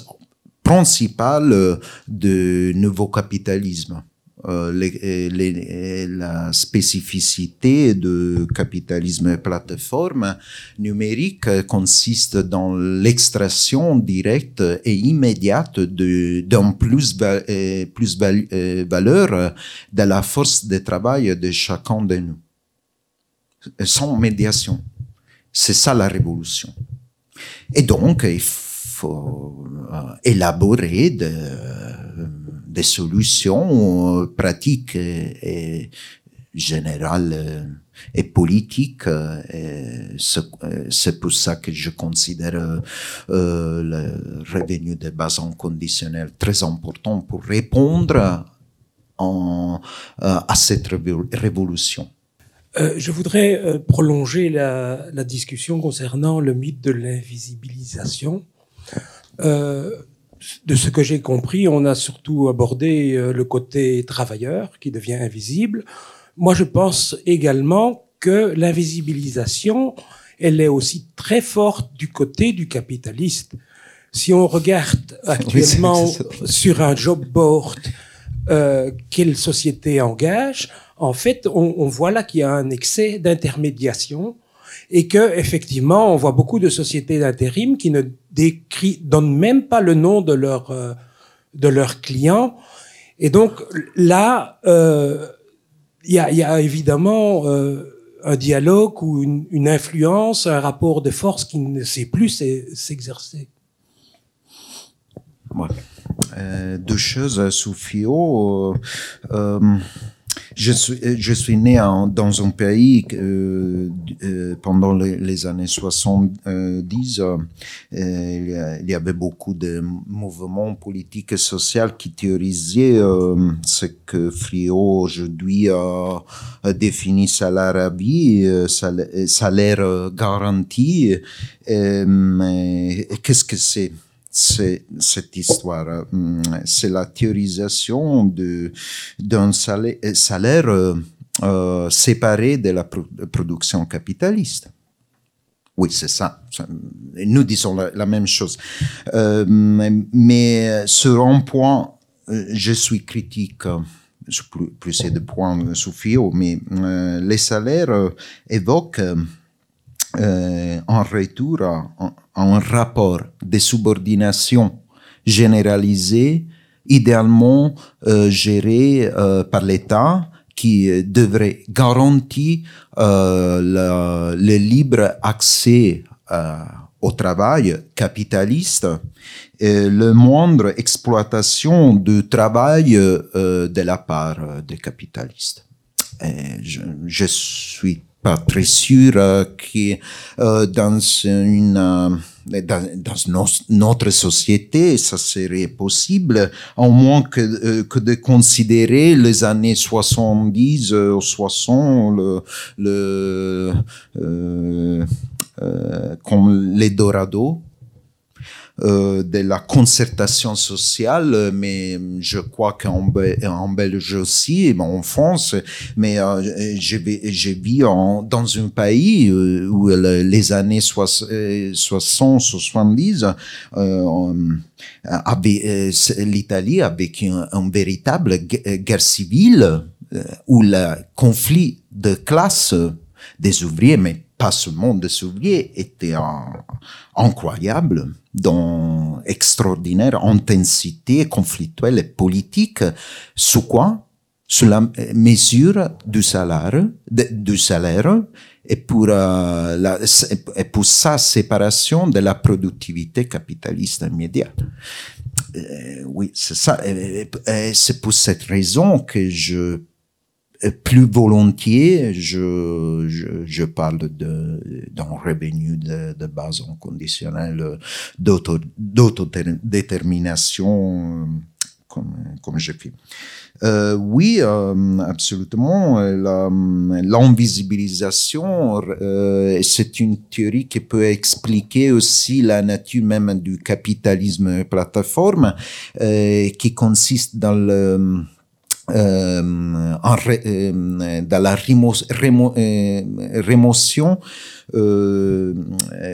principale de nouveau capitalisme. Euh, la spécificité du capitalisme plateforme numérique consiste dans l'extraction directe et immédiate d'un plus, plus valeur de la force de travail de chacun de nous, sans médiation. C'est ça la révolution. Et donc, il faut élaborer de des solutions euh, pratiques et, générales euh, et politiques. Euh, c'est pour ça que je considère le revenu de base inconditionnel très important pour répondre à cette révolution. je voudrais prolonger la, discussion concernant le mythe de l'invisibilisation. De ce que j'ai compris, on a surtout abordé euh, le côté travailleur qui devient invisible. Moi, je pense également que l'invisibilisation, elle est aussi très forte du côté du capitaliste. Si on regarde actuellement sur un job board euh, quelle société engage, en fait, on, on voit là qu'il y a un excès d'intermédiation et que effectivement, on voit beaucoup de sociétés d'intérim qui ne décrit, donnent même pas le nom de leur euh, de leurs clients. Et donc là, euh, il y, a, y, a, évidemment euh, un dialogue ou une, une, influence, un rapport de force qui ne sait plus s'exercer. Ouais. Euh, deux choses, Soufio. Euh, je suis, je suis né en, dans un pays euh, euh, pendant les, les, années 70. Euh, il y avait beaucoup de mouvements politiques et sociaux qui théorisaient euh, ce que Frio aujourd'hui a, a, défini salaire euh, salaire garanti. Qu'est-ce que c'est? C'est cette histoire. Hum, c'est la théorisation d'un salaire, salaire euh, euh, séparé de la production capitaliste. Oui, c'est ça. Nous disons la, même chose. Euh, mais sur un point, euh, je suis critique. Plus, plus de points sous mais les salaires évoquent euh, en retour à, un rapport de subordination généralisé, idéalement euh, géré euh, par l'État, qui devrait garantir le, libre accès au travail capitaliste et le moindre exploitation du travail de la part des capitalistes. Je suis pas très sûr euh, que euh, dans une euh, dans, notre société, ça serait possible, au moins que, euh, que de considérer les années 70 ou 60 le, le, euh, comme les Dorado euh, de la concertation sociale, mais je crois qu'en en Belgique aussi, en France, mais euh, j'ai vu en, dans un pays euh, où les années 60-70, euh, l'Italie avec un, un, véritable guerre civile où le conflit de classe des ouvriers, mais pas seulement des ouvriers, était incroyable, dans extraordinaire intensité conflictuelle et politique. Sous quoi? Sous la mesure du salaire, du salaire et pour, euh, la, et pour sa séparation de la productivité capitaliste immédiate. Euh, oui, c'est ça. c'est pour cette raison que je plus volontiers, je, je, je parle de, d'un revenu de, de base inconditionnelle, d'autodétermination, comme, comme je fais. Euh, oui, euh, absolument. La- L'invisibilisation, euh, c'est une théorie qui peut expliquer aussi la nature même du capitalisme plateforme, euh, qui consiste dans le euh, euh, dans la euh, rémotion euh,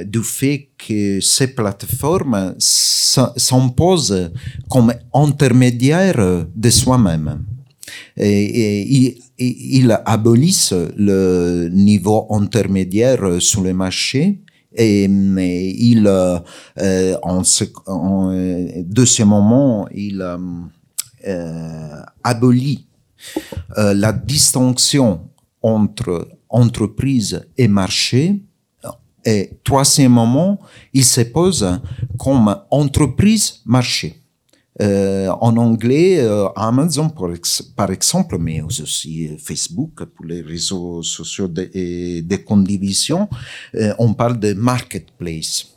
du fait que ces plateformes s'imposent comme intermédiaires de soi-même. Et, et ils, ils abolissent le niveau intermédiaire sur le marché et, il, en, ce, en deuxièmement, il abolit euh, la distinction entre entreprise et marché. Et troisièmement, il se pose comme entreprise-marché. Euh, en anglais, euh, Amazon par, ex- par exemple, mais aussi euh, Facebook pour les réseaux sociaux de, et euh, on parle de marketplace.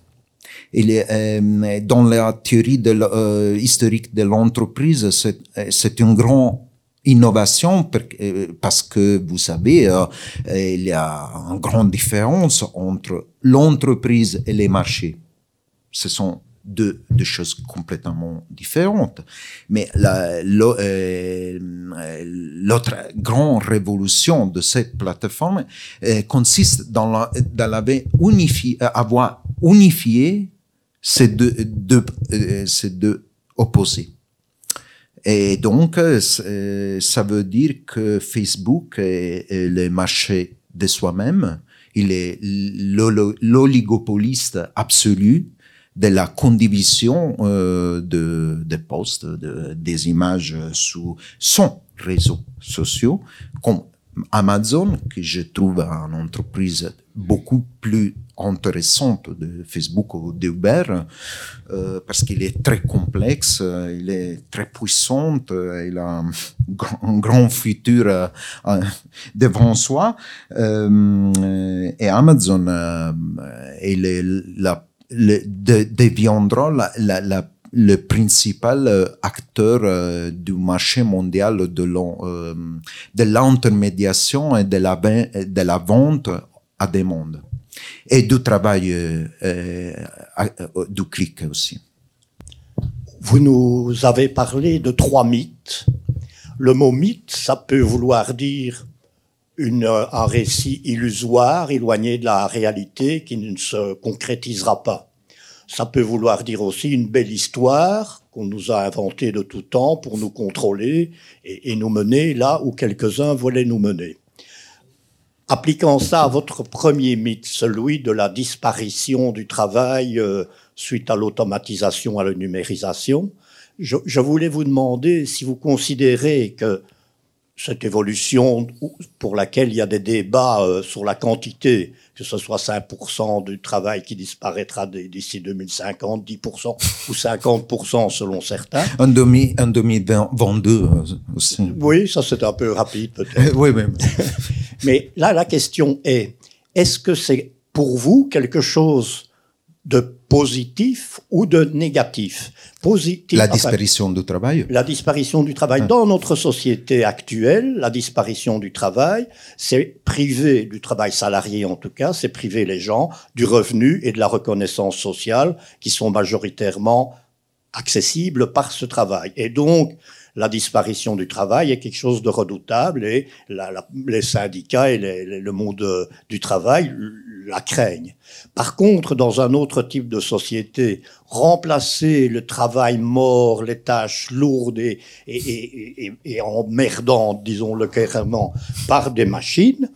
Il est, euh, dans la théorie de euh, historique de l'entreprise, c'est euh, une grande innovation euh, parce que vous savez, euh, il y a une grande différence entre l'entreprise et les marchés. Ce sont deux, deux choses complètement différentes. Mais la- l'o- euh, l'autre grande révolution de cette plateforme consiste dans, la, dans la unifié, avoir unifié ces deux, deux, euh, deux opposés. Et donc, euh, euh, ça veut dire que Facebook est, le marché de soi-même. Il est l'oligopoliste absolu de la condivision euh, de, de posts, de, des images sur son réseau sociaux, comme Amazon, que je trouve une entreprise beaucoup plus intéressante de Facebook ou d'Uber, euh, parce qu'il est très complexe, euh, il est très puissant, euh, il a un grand, futur euh, devant soi. Et Amazon, il est la, deviendra le principal acteur du marché mondial de l'intermédiation et de la, vin- de la vente à demande et du travail euh, à- euh, du clic aussi. Vous nous avez parlé de trois mythes. Le mot mythe, ça peut vouloir dire un récit illusoire, éloigné de la réalité, qui ne se concrétisera pas. Ça peut vouloir dire aussi une belle histoire qu'on nous a inventée de tout temps pour nous contrôler et nous mener là où quelques-uns voulaient nous mener. Appliquant ça à votre premier mythe, celui de la disparition du travail euh, suite à l'automatisation, à la numérisation, je, je voulais vous demander si vous considérez que cette évolution pour laquelle il y a des débats euh, sur la quantité, que ce soit 5% du travail qui disparaîtra d'ici 2050, 10% ou 50% selon certains. En, demi, en 2022 euh, aussi. Oui, ça c'est un peu rapide peut-être. Oui, oui. Mais là, la question est, est-ce que c'est pour vous quelque chose de positif ou de négatif Positif. La enfin, disparition du travail. la disparition du travail. Dans notre société actuelle, la disparition du travail, c'est priver du travail salarié en tout cas, c'est priver les gens du revenu et de la reconnaissance sociale qui sont majoritairement accessibles par ce travail. Et donc, la disparition du travail est quelque chose de redoutable et les syndicats et le monde euh, du travail la craignent. Par contre, dans un autre type de société, remplacer le travail mort, les tâches lourdes et, emmerdantes, disons-le clairement, par des machines,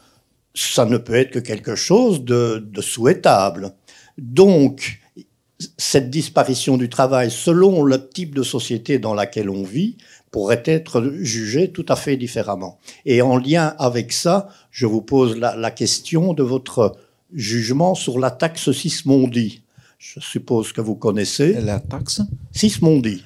ça ne peut être que quelque chose de souhaitable. Donc, cette disparition du travail, selon le type de société dans laquelle on vit, pourrait être jugée tout à fait différemment. Et en lien avec ça, je vous pose la, la question de votre jugement sur la taxe Sismondi. Je suppose que vous connaissez. La taxe Sismondi.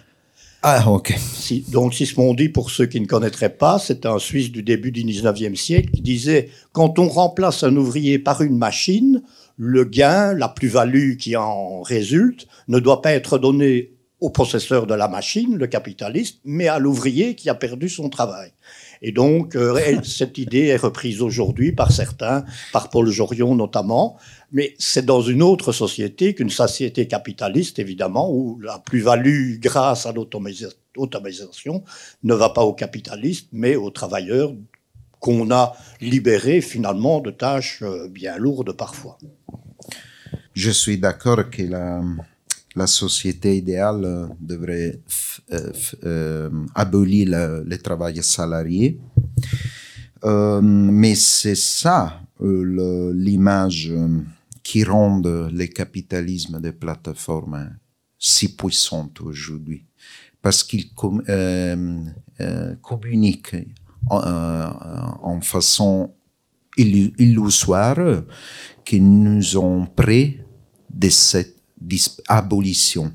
Ah, ok. Si, donc Sismondi, pour ceux qui ne connaîtraient pas, c'est un Suisse du début du 19e siècle qui disait quand on remplace un ouvrier par une machine, le gain, la plus-value qui en résulte, ne doit pas être donné au possesseur de la machine, le capitaliste, mais à l'ouvrier qui a perdu son travail. Et donc, euh, cette idée est reprise aujourd'hui par certains, par Paul Jorion notamment, mais c'est dans une autre société qu'une société capitaliste, évidemment, où la plus-value grâce à l'automatisation ne va pas aux capitalistes, mais aux travailleurs qu'on a libérés finalement de tâches euh, bien lourdes parfois. Je suis d'accord que la, la société idéale euh, devrait euh, euh, abolir le, travail salarié. mais c'est ça l'image qui rend le capitalisme des plateformes si puissant aujourd'hui. Parce qu'il communique en, façon illusoire que nous ont près de cette abolition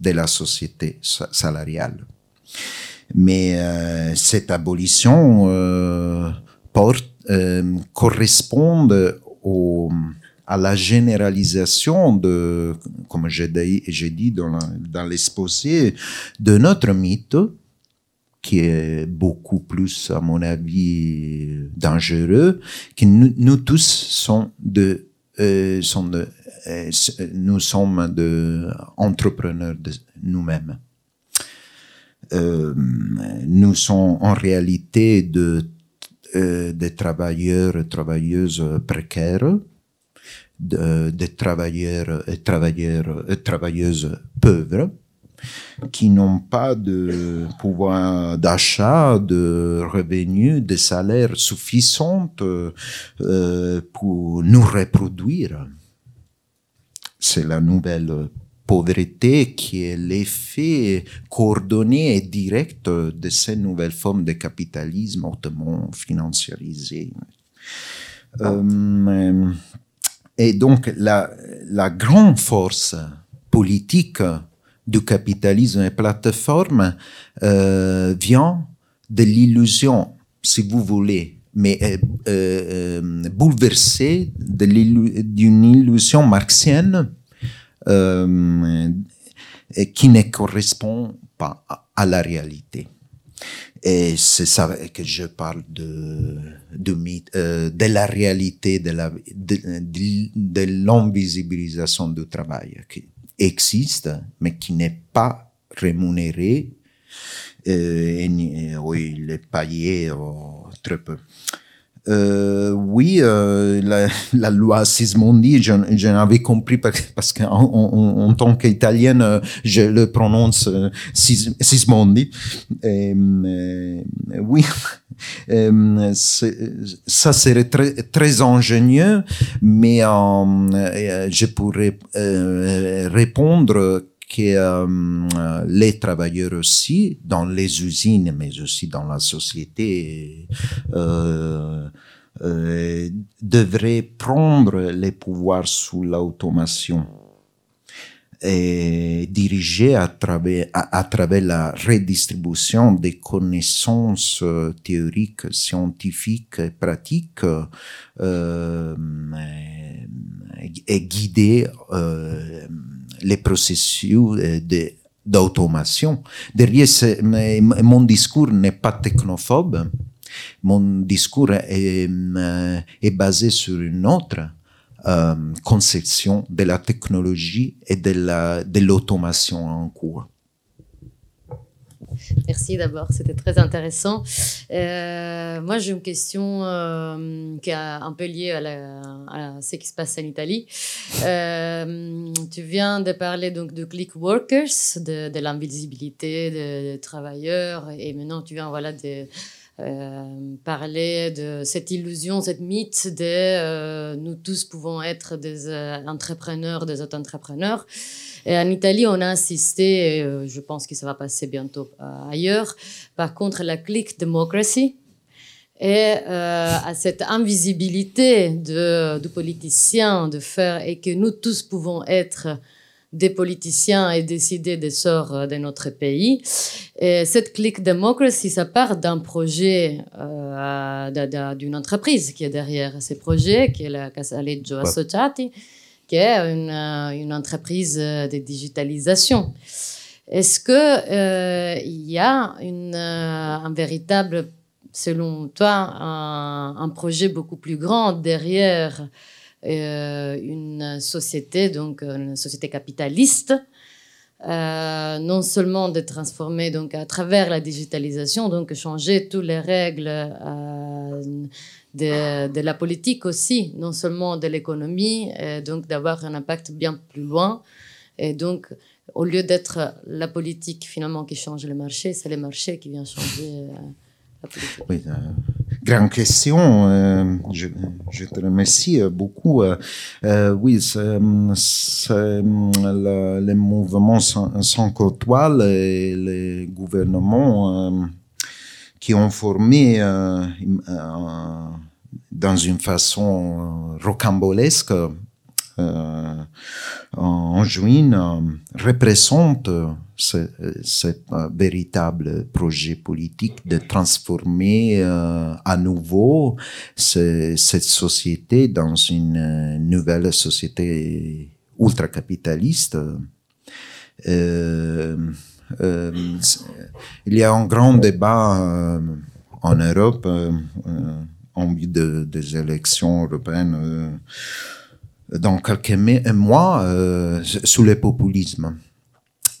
de la société salariale. Mais euh, cette abolition euh, euh, correspond à la généralisation de, comme j'ai dit dans, dans l'exposé, de notre mythe, qui est beaucoup plus, à mon avis, dangereux, que nous, tous sommes de, sont de euh, nous sommes de entrepreneurs nous-mêmes. Euh, nous sommes en réalité de, euh, des travailleurs et travailleuses précaires, de, des travailleurs et, travailleurs et travailleuses pauvres qui n'ont pas de pouvoir d'achat, de revenus, de salaires suffisants euh, pour nous reproduire c'est la nouvelle pauvreté qui est l'effet coordonné et direct de ces nouvelles formes de capitalisme hautement financiarisé. Euh, et donc la, la grande force politique du capitalisme et plateforme euh, vient de l'illusion, si vous voulez, mais euh, euh, bouleversé d'une illusion marxienne euh, qui ne correspond pas à, la réalité. Et c'est ça que je parle de, de, euh, de la réalité, de la de, l'invisibilisation du travail qui existe, mais qui n'est pas rémunéré euh, et, oui, il est payé très peu. Euh, oui, euh, la, la, loi Sismondi, j'en avais compris parce qu'en en, en, tant qu'italienne, euh, je le prononce euh, Sismondi. Et, euh, oui, ça serait très, très ingénieux, mais je pourrais répondre que euh, les travailleurs aussi, dans les usines, mais aussi dans la société, euh, euh, devraient prendre les pouvoirs sous l'automation et diriger à travers, la redistribution des connaissances théoriques, scientifiques et pratiques et, guider les processus euh, d'automation. Derrière, mon discours n'est pas technophobe. Mon discours est, euh, basé sur une autre euh, conception de la technologie et de l'automation de en cours. Merci d'abord, c'était très intéressant. Euh, moi, j'ai une question euh, qui est un peu liée à, ce qui se passe en Italie. Euh, tu viens de parler donc de click workers, de, l'invisibilité des, travailleurs, et maintenant tu viens voilà de parler de cette illusion, cette mythe de nous tous pouvons être des entrepreneurs, des auto-entrepreneurs. Et en Italie, on a insisté, euh, je pense que ça va passer bientôt euh, ailleurs, par contre, la click democracy et euh, à cette invisibilité de, de politiciens de faire et que nous tous pouvons être des politiciens et décider des sorts de notre pays. Et cette click democracy, ça part d'un projet d'une entreprise qui est derrière ces projets, qui est la Casaleggio Associati euh, une entreprise de digitalisation. Est-ce que il y a un véritable, selon toi, un, projet beaucoup plus grand derrière une société, donc une société capitaliste euh, non seulement de transformer donc à travers la digitalisation, donc changer toutes les règles euh, de, la politique aussi, non seulement de l'économie, donc d'avoir un impact bien plus loin. Et donc, au lieu d'être la politique finalement qui change le marché, c'est le marché qui vient changer euh, Oui, grande question. Euh, je, te remercie euh, beaucoup. Euh, euh oui, c'est, le, les mouvements sans, sans et les gouvernements euh, qui ont formé dans une façon rocambolesque en juin représente ce, véritable projet politique de transformer euh, à nouveau cette société dans une nouvelle société ultra-capitaliste. Euh, euh, il y a un grand débat en Europe en vue de, des élections européennes dans quelques mois sous le populisme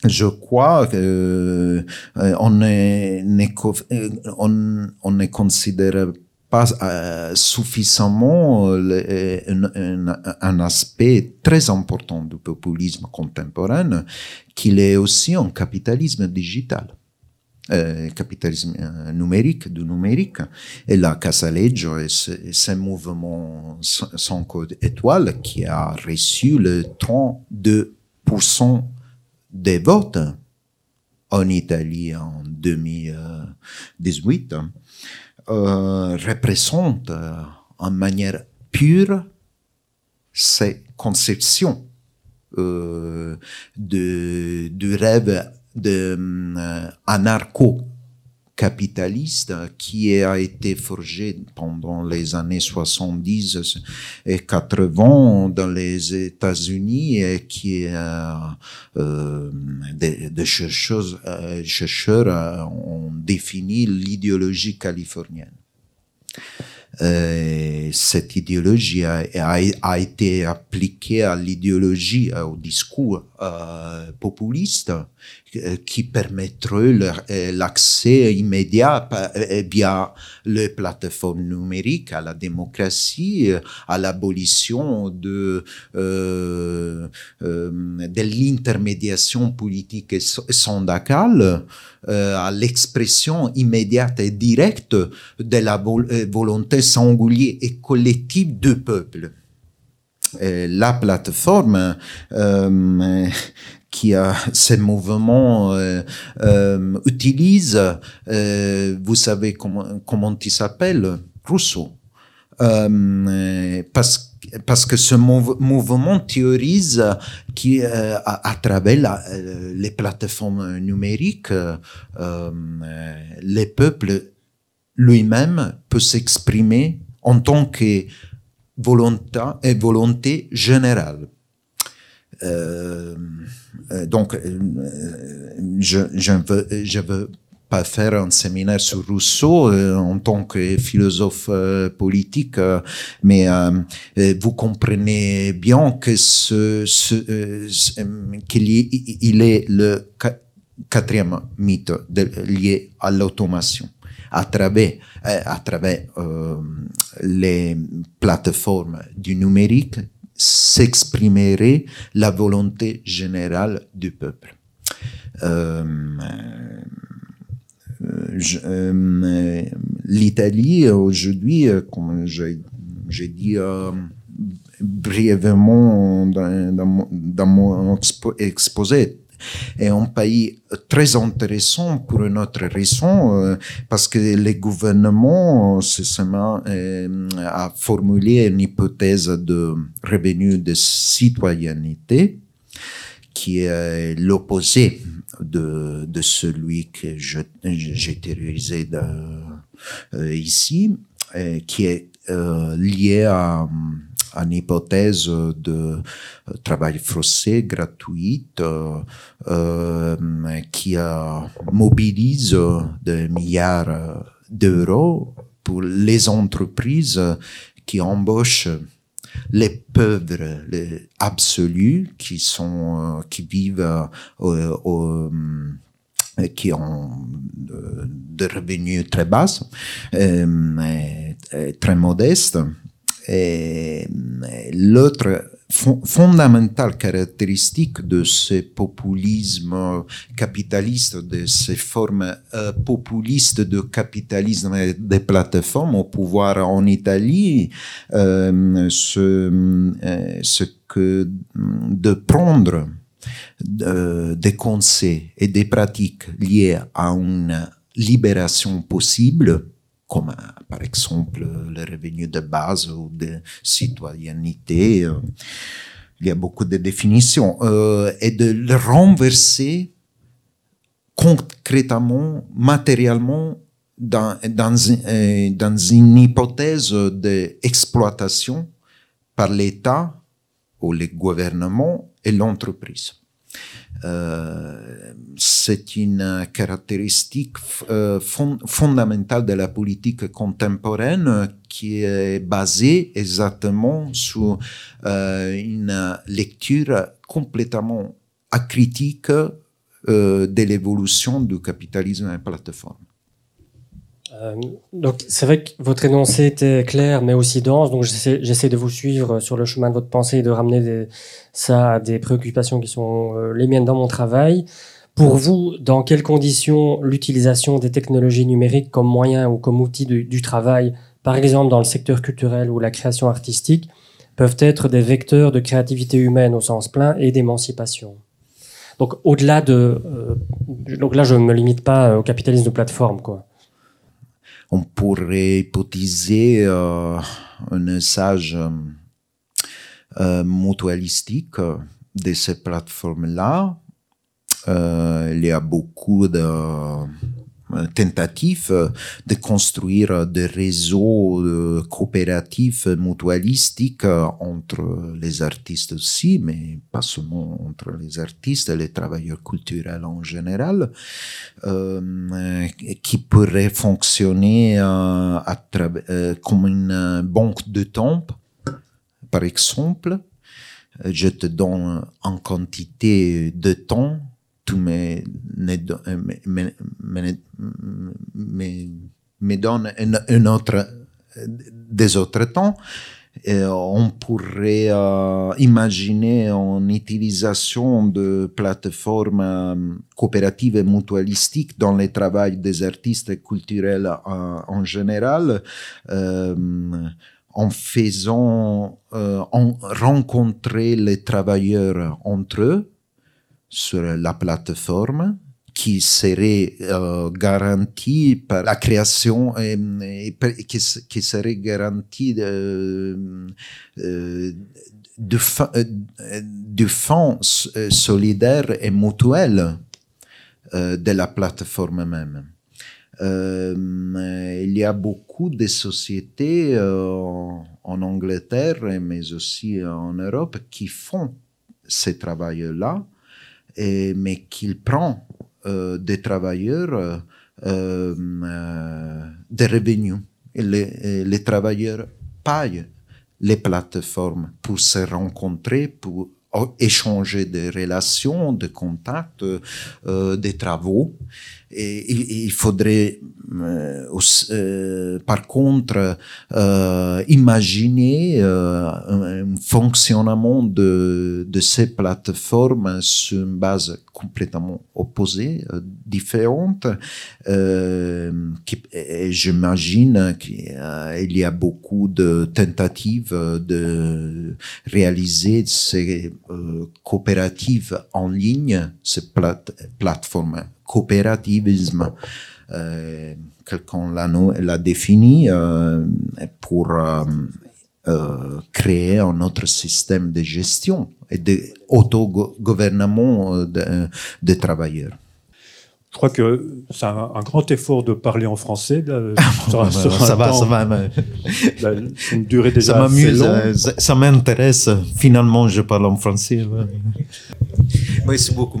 je crois qu'on euh, on ne considère pas euh, suffisamment un, aspect très important du populisme contemporain, qu'il est aussi un capitalisme digital. Euh, capitalisme euh, numérique, du numérique, et la Casaleggio et ce, mouvement sans code étoile qui a reçu le 32% des votes en Italie en 2018 euh, représentent euh, en manière pure ces conceptions euh, de, du rêve de euh, anarcho capitaliste qui a été forgé pendant les années 70 et 80 dans les États-Unis et qui euh, euh, des, chercheurs, euh, chercheurs ont défini l'idéologie californienne. Euh, cette idéologie a, a, a, été appliquée à l'idéologie, au discours euh, populiste qui permettrait euh, l'accès immédiat euh, via les plateformes numériques à la démocratie, à l'abolition de, euh, l'intermédiation politique et syndicale, à l'expression immédiate et directe de la volonté singulière et collective du peuple. la plateforme euh, qui a ces mouvements euh, euh, utilise, euh, vous savez comment, comment il s'appelle Rousseau. Euh, parce parce que ce mouvement théorise qui, euh, à, travers euh, les plateformes numériques, les peuples lui-même peut s'exprimer en tant que volonté, volonté générale. Euh, euh, donc, euh, je, je veux, pas faire un séminaire sur Rousseau en tant que philosophe politique, mais vous comprenez bien que qu'il il est le quatrième mythe lié à l'automation à travers, les plateformes du numérique s'exprimerait la volonté générale du peuple. Euh, euh, euh L'Italie, aujourd'hui, comme j'ai dit brièvement dans mon exposé, est un pays très intéressant pour une autre raison, euh, parce que le gouvernement euh, a formulé une hypothèse de revenu de citoyenneté qui est l'opposé de, de celui que j'ai théorisé euh, ici, qui est lié à une hypothèse de travail forcé gratuit qui mobilise des milliards d'euros pour les entreprises qui embauchent les pauvres, les absolus, qui sont, qui vivent au, qui ont des revenus très bas, très modestes. Et l'autre fondamentale caractéristique de ce populisme capitaliste, de ces formes euh, populistes de capitalisme des plateformes au pouvoir en Italie, euh, ce, euh, ce que de prendre des conseils et des pratiques liées à une libération possible, comme par exemple le revenu de base ou de citoyenneté. Euh, il y a beaucoup de définitions. Euh, et de le renverser concrètement, matériellement, euh, dans une hypothèse d'exploitation par l'État ou le gouvernement et l'entreprise. Euh, c'est une caractéristique euh, fondamentale de la politique contemporaine qui est basée exactement sur euh, une lecture complètement acritique de l'évolution du capitalisme et plateforme. Euh, donc c'est vrai que votre énoncé était clair mais aussi dense, donc j'essaie de vous suivre sur le chemin de votre pensée et de ramener ça à des préoccupations qui sont euh, les miennes dans mon travail. Pour vous, dans quelles conditions l'utilisation des technologies numériques comme moyen ou comme outil du, travail, par exemple dans le secteur culturel ou la création artistique, peuvent être des vecteurs de créativité humaine au sens plein et d'émancipation? Donc au-delà de, euh, donc là je me limite pas au capitalisme de plateforme quoi on pourrait hypothéser euh, un usage euh, mutualistique de ces plateformes-là. Euh, il y a beaucoup de euh, tentative euh, de construire des réseaux coopératifs mutualistiques euh, entre les artistes aussi, mais pas seulement entre les artistes et les travailleurs culturels en général, euh, qui pourrait fonctionner euh, comme une banque de temps, par exemple. Je te donne en quantité de temps tu me, me, me, me un, autre, des autres temps. On pourrait euh, imaginer une utilisation de plateformes euh, coopératives et mutualistiques dans le travail des artistes culturels euh, en général, en faisant en rencontrer les travailleurs entre eux, sur la plateforme qui serait euh, garantie par la création et, qui, serait garantie de, euh, de fonds solidaires et mutuels euh, de la plateforme même. Euh, il y a beaucoup de sociétés euh, en Angleterre, mais aussi en Europe, qui font ces travaux-là mais qu'il prend euh, des travailleurs euh, euh, des revenus. Et les, les travailleurs payent les plateformes pour se rencontrer, pour échanger des relations, des contacts, euh, des travaux. Et, il faudrait euh, euh, par contre euh, imaginer un fonctionnement de, de ces plateformes sur une base complètement opposée, différente. J'imagine qu'il y a beaucoup de tentatives de réaliser ces coopératives en ligne, ces plate plateformes coopérativisme. Euh, quelqu'un l'a défini euh, pour euh, euh, créer un autre système de gestion et d'autogouvernement de, de travailleurs. je crois que c'est un, un, grand effort de parler en français. Là, sur, sur ça, va, temps, ça va, mais... là, une durée déjà ça m'amuse, euh, ça m'intéresse. Finalement, je parle en français. Merci beaucoup.